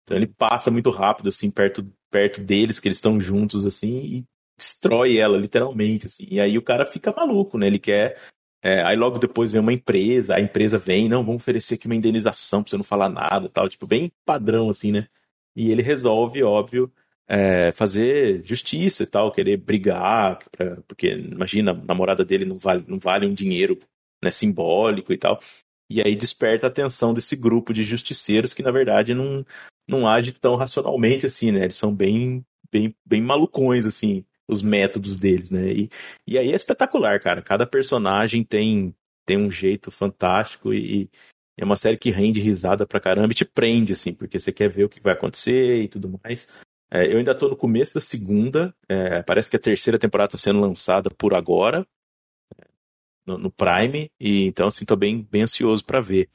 Então ele passa muito rápido, assim, perto, perto deles, que eles estão juntos, assim, e destrói ela, literalmente, assim. E aí o cara fica maluco, né? Ele quer. É, aí logo depois vem uma empresa, a empresa vem, não, vamos oferecer aqui uma indenização pra você não falar nada tal, tipo, bem padrão, assim, né? E ele resolve, óbvio, é, fazer justiça e tal, querer brigar, pra, porque imagina, a namorada dele não vale, não vale um dinheiro né, simbólico e tal. E aí desperta a atenção desse grupo de justiceiros que, na verdade, não, não age tão racionalmente assim, né? Eles são bem, bem, bem malucões, assim, os métodos deles, né? E, e aí é espetacular, cara. Cada personagem tem, tem um jeito fantástico e, é uma série que rende risada pra caramba e te prende, assim, porque você quer ver o que vai acontecer e tudo mais. É, eu ainda estou no começo da segunda. É, parece que a terceira temporada está sendo lançada por agora no, no, Prime e então assim estou bem, bem ansioso para ver.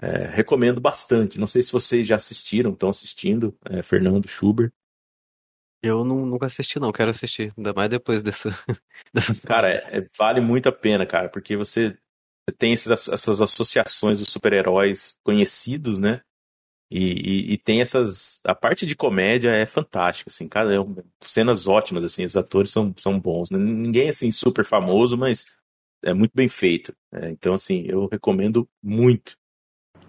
É, recomendo bastante. Não sei se vocês já assistiram, estão assistindo. É, Fernando Schubert. Eu não, nunca assisti, não. Quero assistir. Ainda mais depois dessa. cara, é, é, vale muito a pena, cara, porque você, você tem esses, essas associações dos super-heróis conhecidos, né? E, e, e, tem essas. A parte de comédia é fantástica, assim, cara, é um, cenas ótimas, assim, os atores são, são bons. Né? Ninguém assim super famoso, mas é muito bem feito. Né? Então, assim, eu recomendo muito.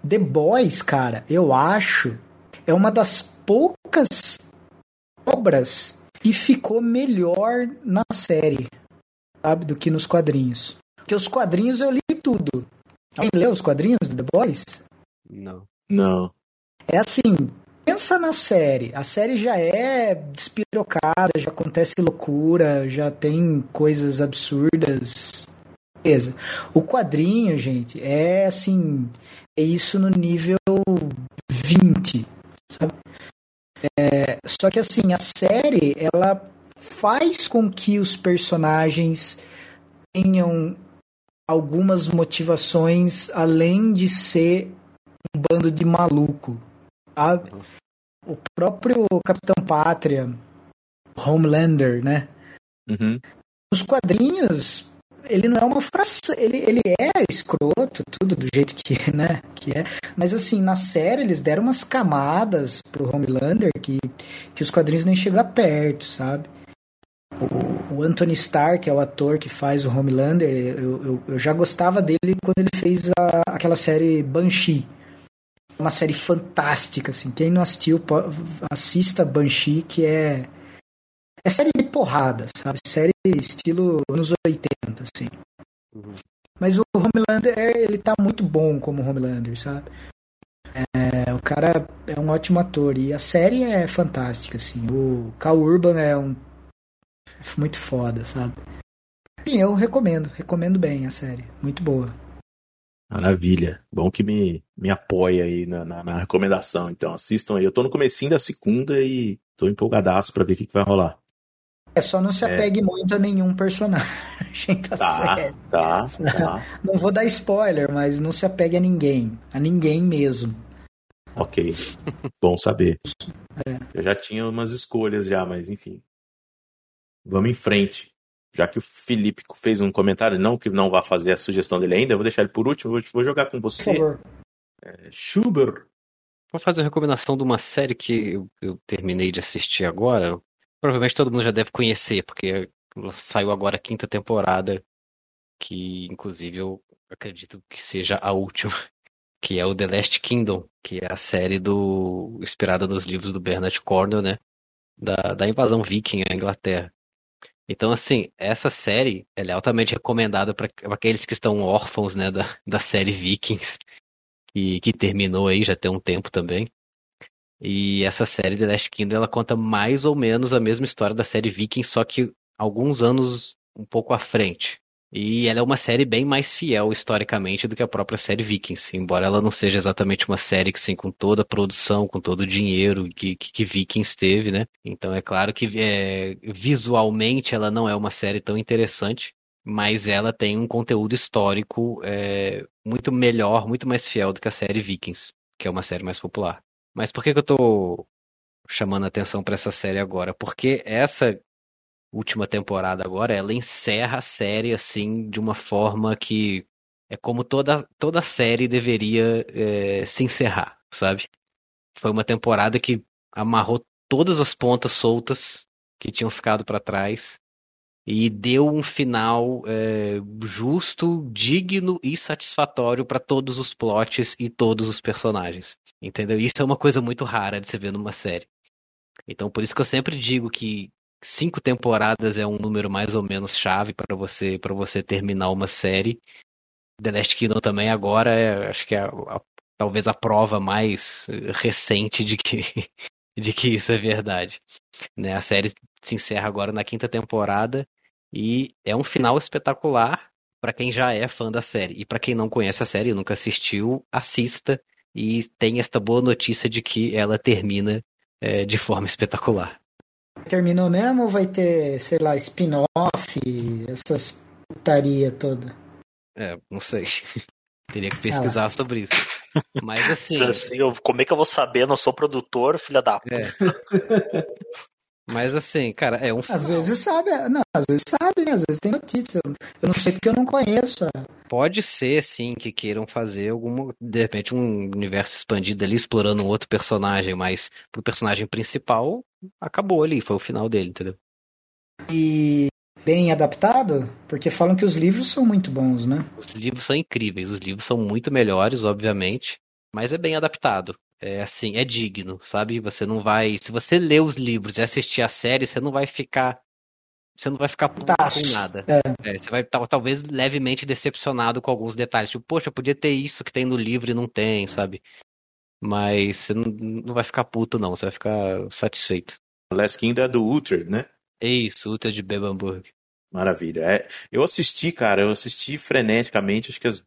The Boys, cara, eu acho, é uma das poucas obras que ficou melhor na série, sabe, do que nos quadrinhos. Porque os quadrinhos eu li tudo. Alguém leu os quadrinhos do The Boys? Não. Não. É assim, pensa na série. A série já é despirocada, já acontece loucura, já tem coisas absurdas. Beleza. O quadrinho, gente, é assim, é isso no nível 20, sabe? É, só que assim, a série, ela faz com que os personagens tenham algumas motivações além de ser um bando de maluco, sabe? O próprio Capitão Pátria, Homelander, né? Uhum. Os quadrinhos, ele não é uma fração, ele, ele é escroto, tudo do jeito que, né, que é, mas assim, na série eles deram umas camadas pro Homelander que, que os quadrinhos nem chegam perto, sabe? O, o Anthony Starr, que é o ator que faz o Homelander, eu, eu, eu já gostava dele quando ele fez a, aquela série Banshee uma série fantástica, assim. Quem não assistiu, assista Banshee, que é. É série de porrada, sabe? Série estilo anos 80, assim. Uhum. Mas o Homelander, ele tá muito bom como Homelander, sabe? É, o cara é um ótimo ator e a série é fantástica, assim. O Cal Urban é um é muito foda, sabe? Sim, eu recomendo, recomendo bem a série, muito boa. Maravilha. Bom que me, me apoia aí na, na, na recomendação. Então assistam aí. Eu tô no comecinho da segunda e tô empolgadaço pra ver o que, que vai rolar. É só não se é. apegue é. muito a nenhum personagem da tá, série. Tá, tá. Não vou dar spoiler, mas não se apegue a ninguém. A ninguém mesmo. Ok. Bom saber. É. Eu já tinha umas escolhas já, mas enfim. Vamos em frente. Já que o Felipe fez um comentário, não que não vá fazer a sugestão dele ainda, eu vou deixar ele por último, vou, jogar com você. Por favor. É, Schubert. Vou fazer a recomendação de uma série que eu, eu terminei de assistir agora. Provavelmente todo mundo já deve conhecer, porque saiu agora a quinta temporada, que inclusive eu acredito que seja a última, que é o The Last Kingdom, que é a série do inspirada nos livros do Bernard Cornwell, né? Da, da invasão viking à Inglaterra. Então, assim, essa série ela é altamente recomendada para aqueles que estão órfãos né, da, da série Vikings, que, que terminou aí já tem um tempo também. E essa série The Last Kingdom ela conta mais ou menos a mesma história da série Vikings, só que alguns anos um pouco à frente. E ela é uma série bem mais fiel historicamente do que a própria série Vikings, embora ela não seja exatamente uma série que, assim, com toda a produção, com todo o dinheiro que, que, que Vikings teve, né? Então é claro que é, visualmente ela não é uma série tão interessante, mas ela tem um conteúdo histórico é, muito melhor, muito mais fiel do que a série Vikings, que é uma série mais popular. Mas por que, que eu tô chamando a atenção para essa série agora? Porque essa última temporada agora, ela encerra a série assim de uma forma que é como toda, toda série deveria é, se encerrar, sabe? Foi uma temporada que amarrou todas as pontas soltas que tinham ficado para trás e deu um final é, justo, digno e satisfatório para todos os plots e todos os personagens. Entendeu? Isso é uma coisa muito rara de se ver numa série. Então, por isso que eu sempre digo que cinco temporadas é um número mais ou menos chave para você para você terminar uma série. The Last Kingdom também agora é, acho que é a, a, talvez a prova mais recente de que de que isso é verdade. Né? A série se encerra agora na quinta temporada e é um final espetacular para quem já é fã da série. E para quem não conhece a série e nunca assistiu, assista e tem esta boa notícia de que ela termina é, de forma espetacular. Terminou mesmo ou vai ter, sei lá, spin-off, essas putaria toda? É, não sei. Teria que pesquisar ah, sobre isso. Mas assim. assim eu, como é que eu vou saber? Eu não sou produtor, filha da puta. É. Mas assim, cara, é um. Às vezes sabe, não, às vezes sabe, né? Às vezes tem notícia. Eu não sei porque eu não conheço. Pode ser, sim, que queiram fazer algum, de repente, um universo expandido ali, explorando um outro personagem, mas pro personagem principal, acabou ali, foi o final dele, entendeu? E bem adaptado? Porque falam que os livros são muito bons, né? Os livros são incríveis, os livros são muito melhores, obviamente, mas é bem adaptado é assim, é digno, sabe? Você não vai, se você ler os livros e assistir a série, você não vai ficar você não vai ficar puto com nada. É. É, você vai talvez levemente decepcionado com alguns detalhes. Tipo, poxa, podia ter isso que tem no livro e não tem, sabe? Mas você não, não vai ficar puto, não. Você vai ficar satisfeito. Last Kingdom é do Uther, né? É isso, Uther de Bebamburg. Maravilha. É, eu assisti, cara, eu assisti freneticamente, acho que as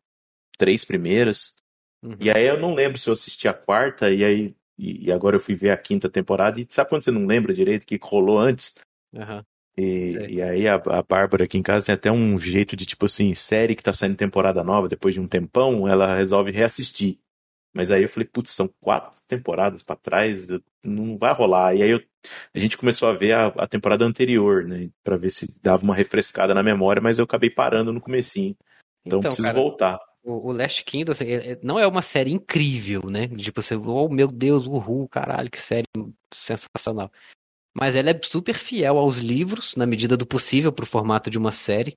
três primeiras. Uhum. E aí eu não lembro se eu assisti a quarta e aí e, agora eu fui ver a quinta temporada e sabe quando você não lembra direito que rolou antes? Uhum. E, e, aí a, a Bárbara aqui em casa tem até um jeito de tipo assim, série que tá saindo temporada nova depois de um tempão, ela resolve reassistir. Mas aí eu falei, putz, são quatro temporadas para trás, não vai rolar. E aí eu, a gente começou a ver a, a temporada anterior, né, para ver se dava uma refrescada na memória, mas eu acabei parando no comecinho. Então, então preciso cara, voltar o, Last Kingdom assim, não é uma série incrível, né? Tipo, você, oh meu Deus, uhul, caralho, que série sensacional. Mas ela é super fiel aos livros, na medida do possível, pro formato de uma série.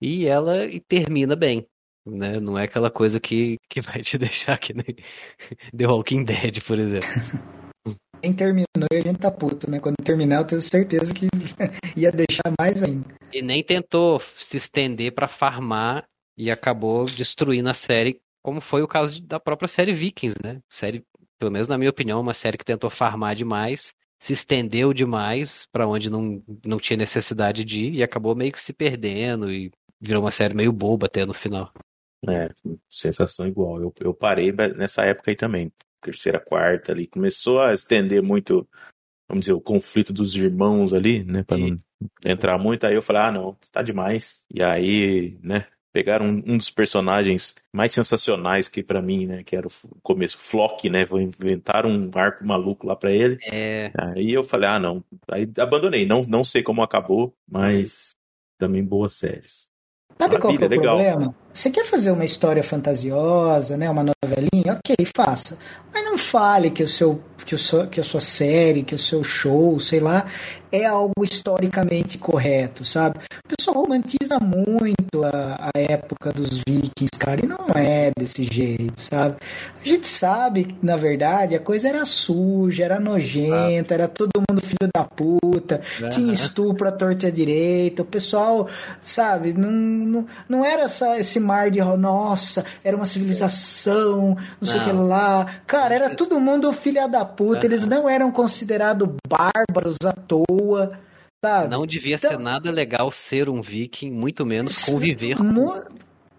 E ela e termina bem. Né? Não é aquela coisa que, que vai te deixar que nem The Walking Dead, por exemplo. Quem terminou e a gente tá puto, né? Quando terminar, eu tenho certeza que ia deixar mais ainda. E nem tentou se estender para farmar e acabou destruindo a série como foi o caso da própria série Vikings, né? Série, pelo menos na minha opinião, uma série que tentou farmar demais, se estendeu demais para onde não, não tinha necessidade de ir e acabou meio que se perdendo e virou uma série meio boba até no final. É, sensação igual. Eu, eu parei nessa época aí também. Terceira, quarta ali. Começou a estender muito, vamos dizer, o conflito dos irmãos ali, né? Pra não entrar muito. Aí eu falei, ah, não, tá demais. E aí, né? Pegaram um, um dos personagens mais sensacionais que para mim, né? Que era o começo, Flock, né? Vou inventar um arco maluco lá para ele. É. Aí eu falei, ah, não. Aí abandonei. Não, não sei como acabou, mas também boas séries. Sabe qual que é o legal. problema? Você quer fazer uma história fantasiosa, né, uma novelinha? Ok, faça. Mas não fale que o seu, que o seu, que a sua série, que o seu show, sei lá, é algo historicamente correto, sabe? O pessoal romantiza muito a, a época dos vikings, cara, e não é desse jeito, sabe? A gente sabe que, na verdade, a coisa era suja, era nojenta, ah. era todo mundo filho da puta, uhum. tinha estupro à torta e à direita, o pessoal, sabe, não, não, não era essa, esse mar de, nossa, era uma civilização, não, não. sei o que lá. Cara, era todo mundo filha da puta, uhum. eles não eram considerados bárbaros à toa sabe? Não devia então, ser nada legal ser um viking, muito menos conviver com.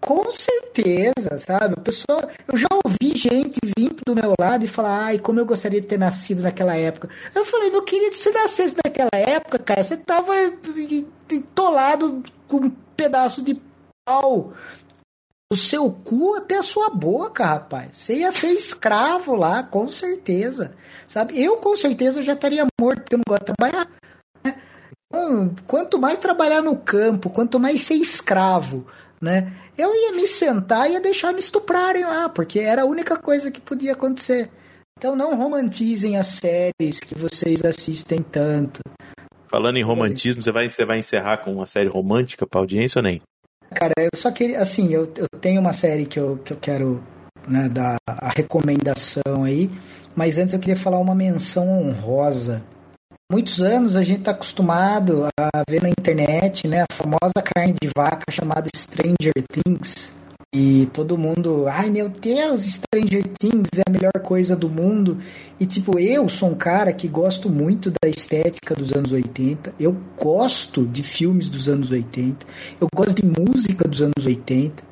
Com certeza, sabe? A pessoa, eu já ouvi gente vindo do meu lado e falar, ai, como eu gostaria de ter nascido naquela época. Eu falei, meu querido, se nascesse naquela época, cara, você tava entolado com um pedaço de pau do seu cu até a sua boca, rapaz. Você ia ser escravo lá, com certeza. Sabe? Eu, com certeza, já estaria morto, porque eu não gosto de trabalhar. Então, quanto mais trabalhar no campo, quanto mais ser escravo, né? Eu ia me sentar e ia deixar me estuprarem lá, porque era a única coisa que podia acontecer. Então não romantizem as séries que vocês assistem tanto. Falando em romantismo, você vai, você vai encerrar com uma série romântica para audiência ou nem? Cara, eu só queria, assim, eu, eu tenho uma série que eu, que eu quero né, dar a recomendação aí, mas antes eu queria falar uma menção honrosa muitos anos a gente está acostumado a ver na internet né, a famosa carne de vaca chamada Stranger Things. E todo mundo, ai meu Deus, Stranger Things é a melhor coisa do mundo. E tipo, eu sou um cara que gosto muito da estética dos anos 80. Eu gosto de filmes dos anos 80. Eu gosto de música dos anos 80.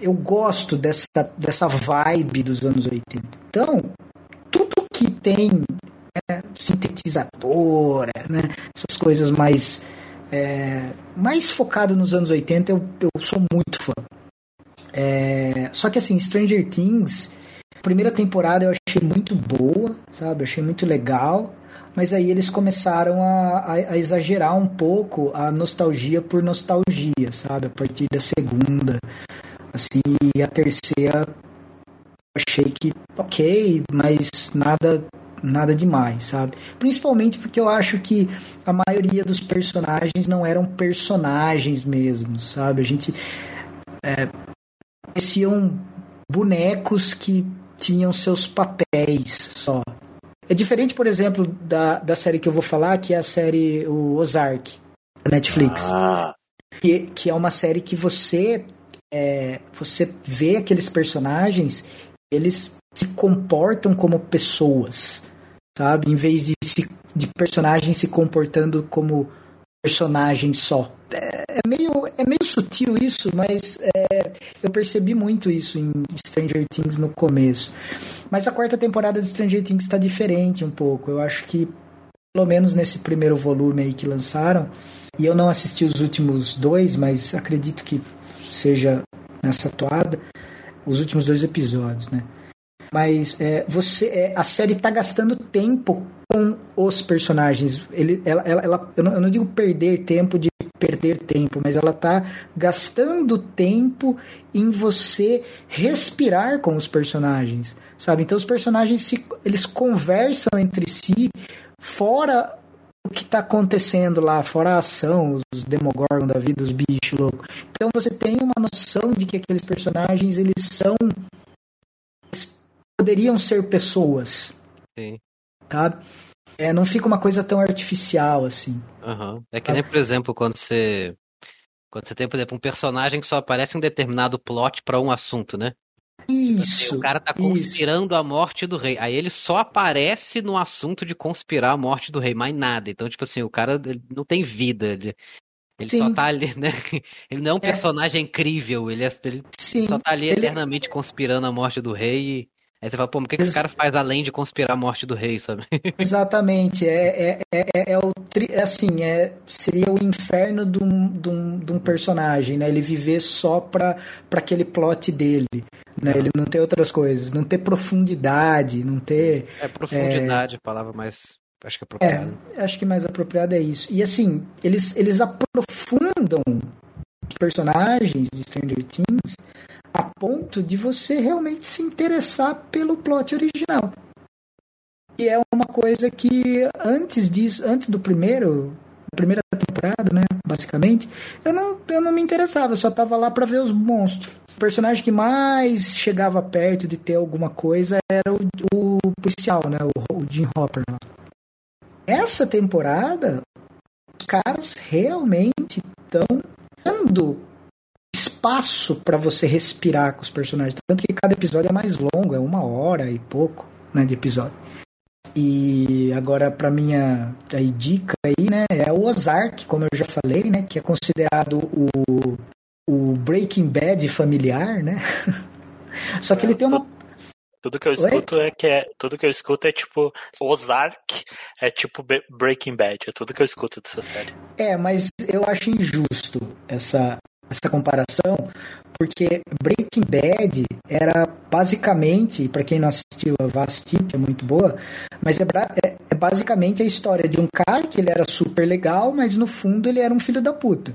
Eu gosto dessa, dessa vibe dos anos 80. Então, tudo que tem é, sintetizadora, né? essas coisas mais é, mais focado nos anos 80, eu, eu sou muito fã. É, só que assim, Stranger Things, primeira temporada eu achei muito boa, sabe? Eu achei muito legal. Mas aí eles começaram a, a, a, exagerar um pouco a nostalgia por nostalgia, sabe? A partir da segunda. Assim, e a terceira eu achei que ok, mas nada nada demais, sabe? Principalmente porque eu acho que a maioria dos personagens não eram personagens mesmo, sabe? A gente é, pareciam bonecos que tinham seus papéis só. É diferente, por exemplo, da, da série que eu vou falar, que é a série o Ozark, da Netflix. Ah. Que, que é uma série que você é, você vê aqueles personagens, eles se comportam como pessoas sabe? Em vez de, se, de personagem se comportando como personagem só. É, é, meio, é meio sutil isso, mas é, eu percebi muito isso em Stranger Things no começo. Mas a quarta temporada de Stranger Things está diferente um pouco. Eu acho que, pelo menos nesse primeiro volume aí que lançaram, e eu não assisti os últimos dois, mas acredito que seja nessa toada, os últimos dois episódios, né? Mas é, você, é, a série está gastando tempo com os personagens. Ele, ela, ela, ela eu, não, eu, não, digo perder tempo de perder tempo, mas ela está gastando tempo em você respirar com os personagens, sabe? Então os personagens se, eles conversam entre si fora o que está acontecendo lá, fora a ação, os Demogorgon da vida, os bichos loucos. Então você tem uma noção de que aqueles personagens eles são poderiam ser pessoas. Sim. Sabe? É, não fica uma coisa tão artificial assim. Uhum. É que nem, por exemplo, quando você. Quando você tem, por exemplo, um personagem que só aparece em um determinado plot para um assunto, né? Isso. O cara tá conspirando isso. a morte do rei. Aí ele só aparece no assunto de conspirar a morte do rei, mais nada. Então, tipo assim, o cara não tem vida. Ele, ele só tá ali, né? Ele não é um é. personagem é. incrível. Ele, é, ele só tá ali ele... eternamente conspirando a morte do rei e Aí você fala, pô, mas o que, que esse cara faz além de conspirar a morte do rei, sabe? Exatamente. É, é, é, é, o tri, assim, é, seria o inferno de um, de, um, de um personagem, né? Ele viver só pra, pra aquele plot dele. Né? Ele não ter outras coisas, não ter profundidade, não ter. É profundidade, é... a palavra mais. Acho que é apropriada. É, acho que mais apropriada é isso. E assim, eles, eles aprofundam os personagens de Stranger Things a ponto de você realmente se interessar pelo plot original. E é uma coisa que antes disso, antes do primeiro, primeira temporada, né, basicamente, eu não, eu não me interessava, eu só tava lá para ver os monstros. O personagem que mais chegava perto de ter alguma coisa era o, o policial, né, o, o Jim Hopper. Essa temporada, os caras realmente estão dando espaço para você respirar com os personagens. Tanto que cada episódio é mais longo, é uma hora e pouco né, de episódio. E agora, para minha aí, dica aí, né, é o Ozark, como eu já falei, né, que é considerado o, o Breaking Bad familiar, né? Só que ele tem uma tudo que eu escuto Oi? é que é. Tudo que eu escuto é tipo. Ozark é tipo Breaking Bad. É tudo que eu escuto dessa série. É, mas eu acho injusto essa, essa comparação, porque Breaking Bad era basicamente, para quem não assistiu, vá assistir, que é muito boa, mas é, é, é, basicamente a história de um cara que ele era super legal, mas no fundo ele era um filho da puta.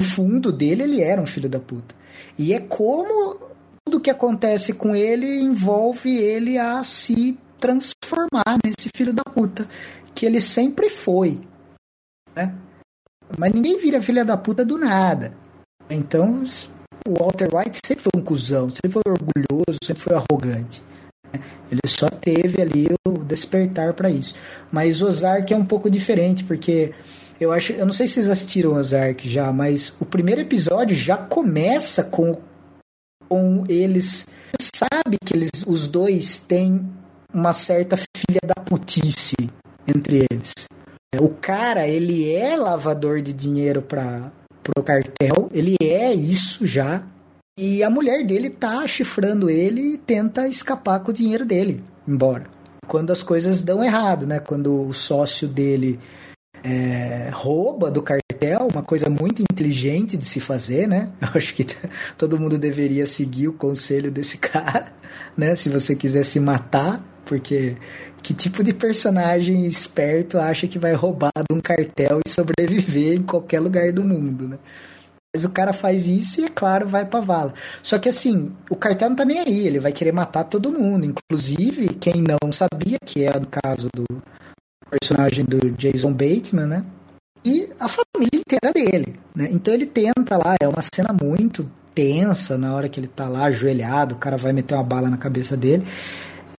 No fundo dele ele era um filho da puta. E é como tudo que acontece com ele envolve ele a se transformar nesse filho da puta que ele sempre foi, né? Mas ninguém vira filha da puta do nada. Então, o Walter White sempre foi um cuzão, sempre foi orgulhoso, sempre foi arrogante. Né? Ele só teve ali o despertar para isso. Mas Ozark é um pouco diferente, porque eu acho, eu não sei se vocês assistiram Ozark já, mas o primeiro episódio já começa com, com eles sabe que eles os dois têm uma certa filha da putice entre eles. O cara, ele é lavador de dinheiro para pro cartel. Ele é isso já. E a mulher dele tá chifrando ele e tenta escapar com o dinheiro dele, embora. Quando as coisas dão errado, né? Quando o sócio dele é, rouba do cartel, uma coisa muito inteligente de se fazer, né? Eu acho que todo mundo deveria seguir o conselho desse cara, né? Se você quiser se matar, porque que tipo de personagem esperto acha que vai roubar de um cartel e sobreviver em qualquer lugar do mundo, né? Mas o cara faz isso e, é claro, vai pra vala. Só que assim, o cartel não tá nem aí, ele vai querer matar todo mundo. Inclusive, quem não sabia, que é no caso do personagem do Jason Bateman, né? E a família inteira dele, né? Então ele tenta lá, é uma cena muito tensa na hora que ele tá lá ajoelhado, o cara vai meter uma bala na cabeça dele.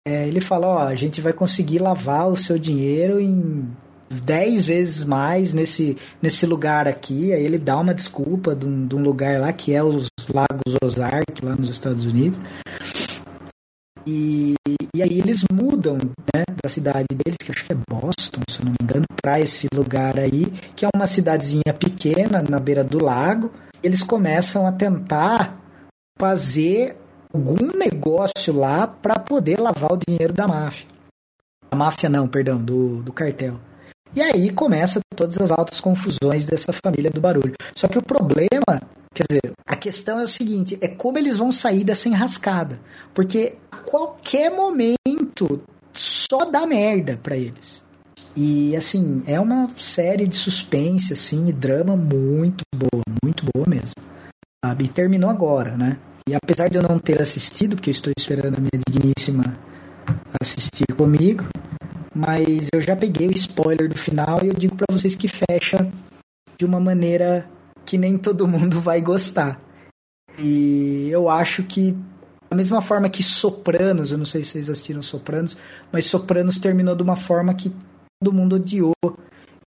É, ele fala, ó, a gente vai conseguir lavar o seu dinheiro em 10 vezes mais nesse, nesse lugar aqui. Aí ele dá uma desculpa de um, de um lugar lá que é os Lagos Ozark, lá nos Estados Unidos. E, e aí eles mudam né, da cidade deles, que acho que é Boston, se não me engano, para esse lugar aí, que é uma cidadezinha pequena na beira do lago. Eles começam a tentar fazer algum negócio lá para poder lavar o dinheiro da máfia. A máfia não, perdão, do, do cartel. E aí começa todas as altas confusões dessa família do barulho. Só que o problema, quer dizer, a questão é o seguinte, é como eles vão sair dessa enrascada. Porque a qualquer momento só dá merda para eles. E assim, é uma série de suspense assim, e drama muito boa, muito boa mesmo. Sabe? E terminou agora, né? E apesar de eu não ter assistido, porque eu estou esperando a minha digníssima assistir comigo, mas eu já peguei o spoiler do final e eu digo para vocês que fecha de uma maneira que nem todo mundo vai gostar. E eu acho que da mesma forma que Sopranos, eu não sei se vocês assistiram Sopranos, mas Sopranos terminou de uma forma que todo mundo odiou. Eu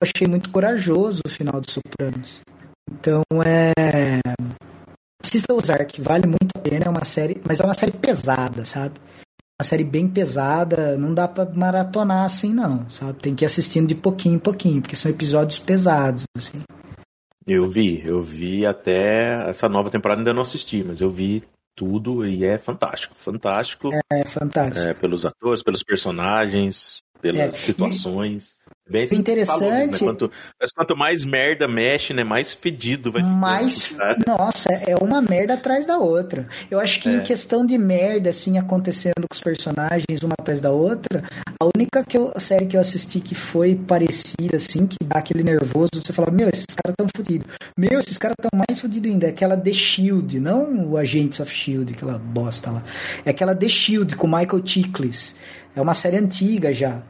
achei muito corajoso o final de Sopranos. Então é assista Ozark, vale muito a pena, é uma série, mas é uma série pesada, sabe? Uma série bem pesada, não dá para maratonar assim não, sabe? Tem que ir assistindo de pouquinho em pouquinho, porque são episódios pesados, assim. Eu vi, eu vi até essa nova temporada ainda não assisti, mas eu vi tudo e é fantástico, fantástico. É, é fantástico. É, pelos atores, pelos personagens, pelas é. situações. Bem interessante. Falou, né? quanto, mas quanto mais merda mexe, né? Mais fedido vai ficar. Mais. Nossa, é uma merda atrás da outra. Eu acho que é. em questão de merda, assim, acontecendo com os personagens uma atrás da outra, a única que eu, série que eu assisti que foi parecida, assim, que dá aquele nervoso, você fala, meu, esses caras tão fodidos. Meu, esses caras tão mais fodidos ainda. É aquela The Shield, não o Agents of Shield, aquela bosta lá. É aquela The Shield com Michael Chiklis. É uma série antiga já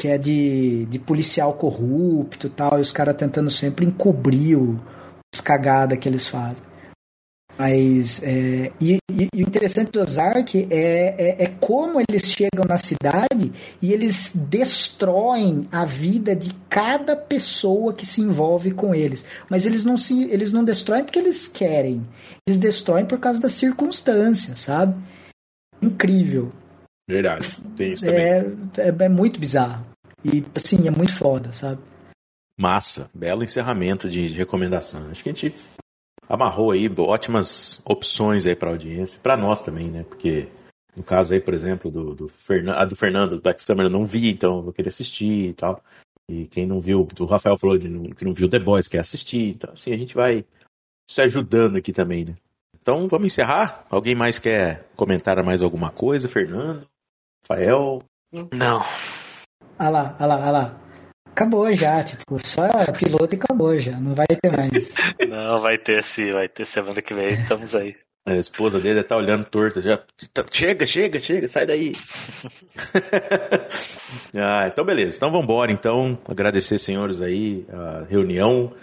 que é de, de policial corrupto e tal, e os caras tentando sempre encobrir o, as cagadas que eles fazem. Mas, é, e, e, o interessante do Ozark é, é, é, como eles chegam na cidade e eles destroem a vida de cada pessoa que se envolve com eles. Mas eles não, se, eles não destroem porque eles querem. Eles destroem por causa das circunstâncias, sabe? Incrível. Verdade, tem isso também. É, é, é muito bizarro. E, assim, é muito foda, sabe? Massa, belo encerramento de, de recomendação. Acho que a gente amarrou aí ótimas opções aí para audiência, para nós também, né? Porque no caso aí, por exemplo, do, do, Fernan a do Fernando, do Black Summer eu não vi, então eu vou querer assistir e tal. E quem não viu, o Rafael falou de, que não viu The Boys, quer assistir. Então, assim, a gente vai se ajudando aqui também, né? Então, vamos encerrar? Alguém mais quer comentar mais alguma coisa? Fernando? Rafael? Não. Ah lá, ah lá, ah lá. Acabou já, tipo, só piloto e acabou já, não vai ter mais. Não, vai ter sim, vai ter semana que vem, estamos aí. A esposa dele tá olhando torta já. Tá, chega, chega, chega, sai daí. ah, então beleza. Então vamos embora. Então, agradecer, senhores, aí, a reunião.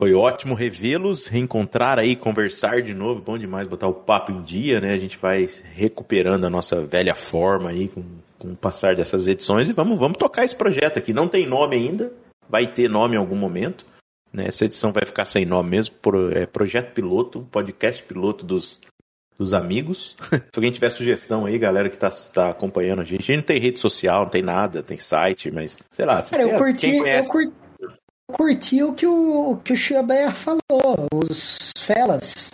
Foi ótimo revê-los, reencontrar aí, conversar de novo. Bom demais botar o papo em dia, né? A gente vai recuperando a nossa velha forma aí com, com o passar dessas edições e vamos, vamos tocar esse projeto aqui. Não tem nome ainda, vai ter nome em algum momento. Né? Essa edição vai ficar sem nome mesmo. Pro, é Projeto Piloto, podcast piloto dos, dos amigos. Se alguém tiver sugestão aí, galera que está tá acompanhando a gente. A gente não tem rede social, não tem nada, tem site, mas sei lá. Cara, eu curti, eu curti curti o que o, que o Schubert falou, os Felas.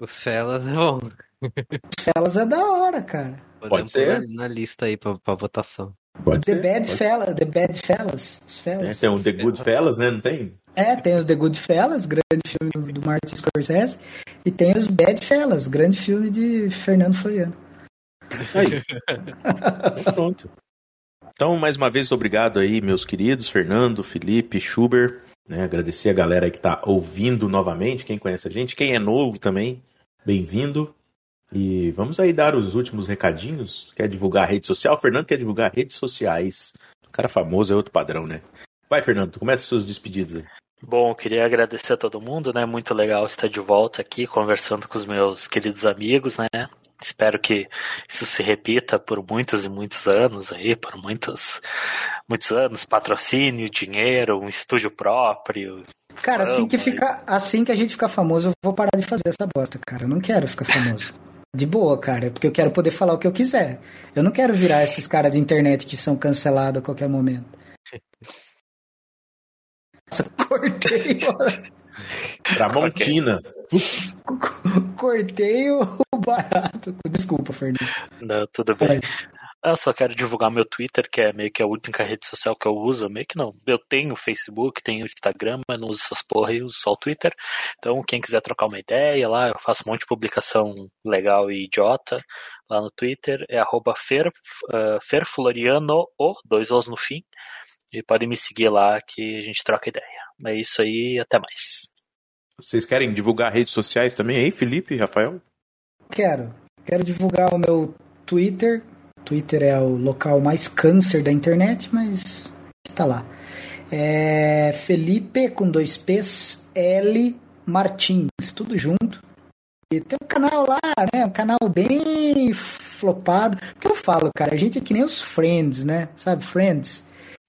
Os Felas é bom. Os Felas é da hora, cara. Pode ser. Na, lista aí pra, pra votação. Pode The ser, Bad Fellas, The Bad Fellas. Os Fellas. É, tem o The Good Fellas, né? Não tem? É, tem os The Good Fellas, grande filme do, do Martin Scorsese, e tem os Bad Fellas, grande filme de Fernando Floriano. Aí. Pronto. Então, mais uma vez, obrigado aí, meus queridos, Fernando, Felipe, Schubert. Né? Agradecer a galera que está ouvindo novamente, quem conhece a gente, quem é novo também, bem-vindo. E vamos aí dar os últimos recadinhos. Quer divulgar a rede social? O Fernando quer divulgar redes sociais. O cara famoso é outro padrão, né? Vai, Fernando, começa suas despedidas aí. Bom, queria agradecer a todo mundo, né? Muito legal estar de volta aqui conversando com os meus queridos amigos, né? Espero que isso se repita por muitos e muitos anos aí, por muitos, muitos anos, patrocínio, dinheiro, um estúdio próprio. Cara, assim que fica, assim que a gente ficar famoso, eu vou parar de fazer essa bosta, cara. Eu não quero ficar famoso. De boa, cara, porque eu quero poder falar o que eu quiser. Eu não quero virar esses caras de internet que são cancelados a qualquer momento. Nossa, cortei. Tramontina. Cortei o barato. Desculpa, Fernando. Não, tudo bem. Eu só quero divulgar meu Twitter, que é meio que a única rede social que eu uso. Meio que não. Eu tenho Facebook, tenho Instagram, mas não uso essas porra e uso só o Twitter. Então, quem quiser trocar uma ideia lá, eu faço um monte de publicação legal e idiota lá no Twitter. É arroba fer, uh, ferfloriano, o, dois Os no fim. E podem me seguir lá que a gente troca ideia. É isso aí, até mais. Vocês querem divulgar redes sociais também aí, Felipe, Rafael? Quero. Quero divulgar o meu Twitter. Twitter é o local mais câncer da internet, mas está lá. É Felipe com dois P's, L Martins, tudo junto. E tem um canal lá, né? Um canal bem flopado. O que eu falo, cara? A gente é que nem os Friends, né? Sabe, Friends?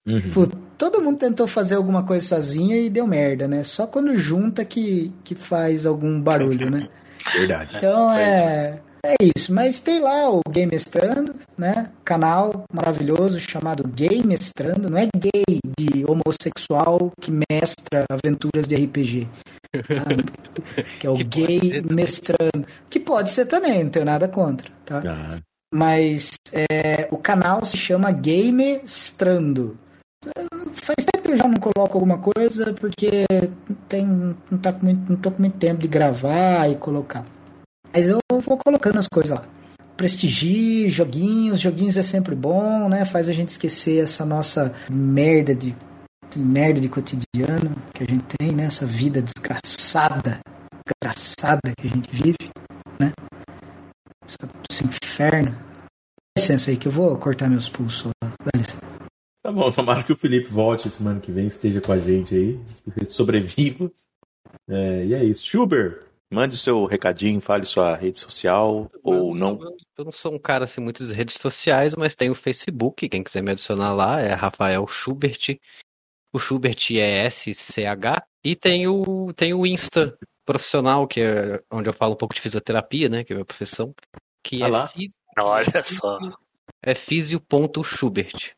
Uhum. Todo mundo tentou fazer alguma coisa sozinho e deu merda, né? Só quando junta que, que faz algum barulho, né? Verdade. Então é, é isso. Mas tem lá o Game Mestrando, né? Canal maravilhoso chamado Game Mestrando. Não é gay de homossexual que mestra aventuras de RPG. que é o Que gay mestrando. Que pode ser também, não tenho nada contra, tá? Ah, Mas é, o canal se chama Gamestrando. Faz tempo que eu já não coloco alguma coisa porque tem, não, tá com muito, não tô com muito tempo de gravar e colocar. Mas eu vou colocando as coisas lá. Prestigie, joguinhos, joguinhos é sempre bom, né? Faz a gente esquecer essa nossa merda de, merda de cotidiano que a gente tem, né? Essa vida desgraçada, desgraçada que a gente vive, né? Esse inferno. Dá licença aí que eu vou cortar meus pulsos. lá. Dá licença. Tá bom, tomara que o Felipe volte semana que vem, esteja com a gente aí, sobreviva. É, e é isso. Schubert, mande seu recadinho, fale sua rede social ou não. Eu não sou um cara assim muito das redes sociais, mas tem o Facebook, quem quiser me adicionar lá é Rafael Schubert. O Schubert é SCH e tem o tem o Insta profissional, que é onde eu falo um pouco de fisioterapia, né, que é a minha profissão, que Ah é lá. fis- Olha só. é fisio.schubert.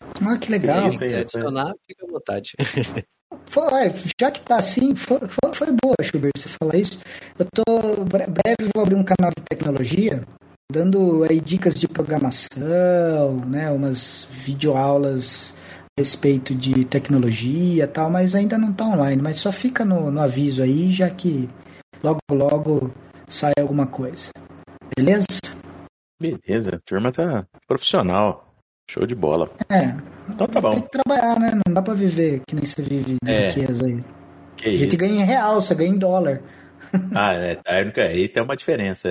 Ah, que legal. É isso Se aí, quiser isso aí. adicionar, fica à vontade. Foi- já que tá assim, foi, foi, foi boa, Schubert, você falar isso. Eu tô. bre- Breve vou abrir um canal de tecnologia, dando aí dicas de programação, né? Umas videoaulas a respeito de tecnologia e tal, mas ainda não tá online. Mas só fica no, no aviso aí, já que logo logo sai alguma coisa. Beleza? Beleza, a turma tá profissional. Show de bola. É. Então tá Tem bom. que trabalhar, né? Não dá pra viver que nem você vive de É. riqueza aí. Que A gente isso. ganha em real, você ganha em dólar. Ah, é, a única, aí tem uma diferença.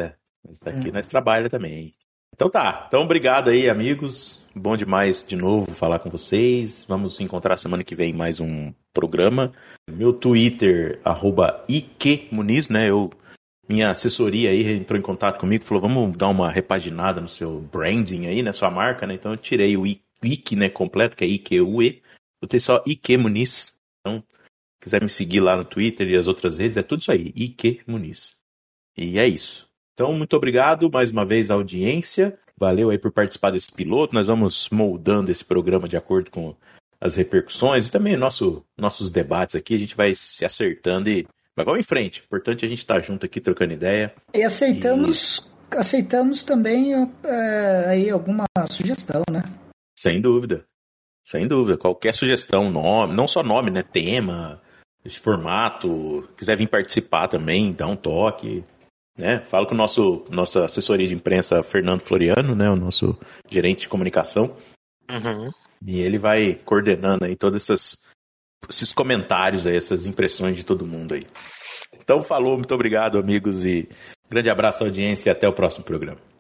é. Aqui nós trabalhamos também. Então tá. Então obrigado aí, amigos. Bom demais de novo falar com vocês. Vamos se encontrar semana que vem em mais um programa. Meu Twitter, arroba IQMuniz, né? Eu, minha assessoria aí entrou em contato comigo falou: vamos dar uma repaginada no seu branding aí, né? Sua marca, né? Então eu tirei o IQ, né, completo, que é IQUE. Botei só IQ Muniz. Então, se quiser me seguir lá no Twitter e as outras redes, é tudo isso aí, IQ Muniz. E é isso. Então, muito obrigado mais uma vez à audiência. Valeu aí por participar desse piloto. Nós vamos moldando esse programa de acordo com as repercussões e também nosso, nossos debates aqui. A gente vai se acertando e vai vamos em frente. Importante a gente estar junto aqui trocando ideia. E aceitamos, aceitamos também é, aí alguma sugestão, né? Sem dúvida. Sem dúvida. Qualquer sugestão, nome, não só nome, né? Tema, esse formato. Quiser vir participar também, dá um toque. Né? Falo com o nosso nossa assessoria de imprensa, Fernando Floriano, né? O nosso gerente de comunicação. Uhum. E ele vai coordenando aí todos essas, esses comentários aí, essas impressões de todo mundo aí. Então falou, muito obrigado, amigos, e grande abraço à audiência e até o próximo programa.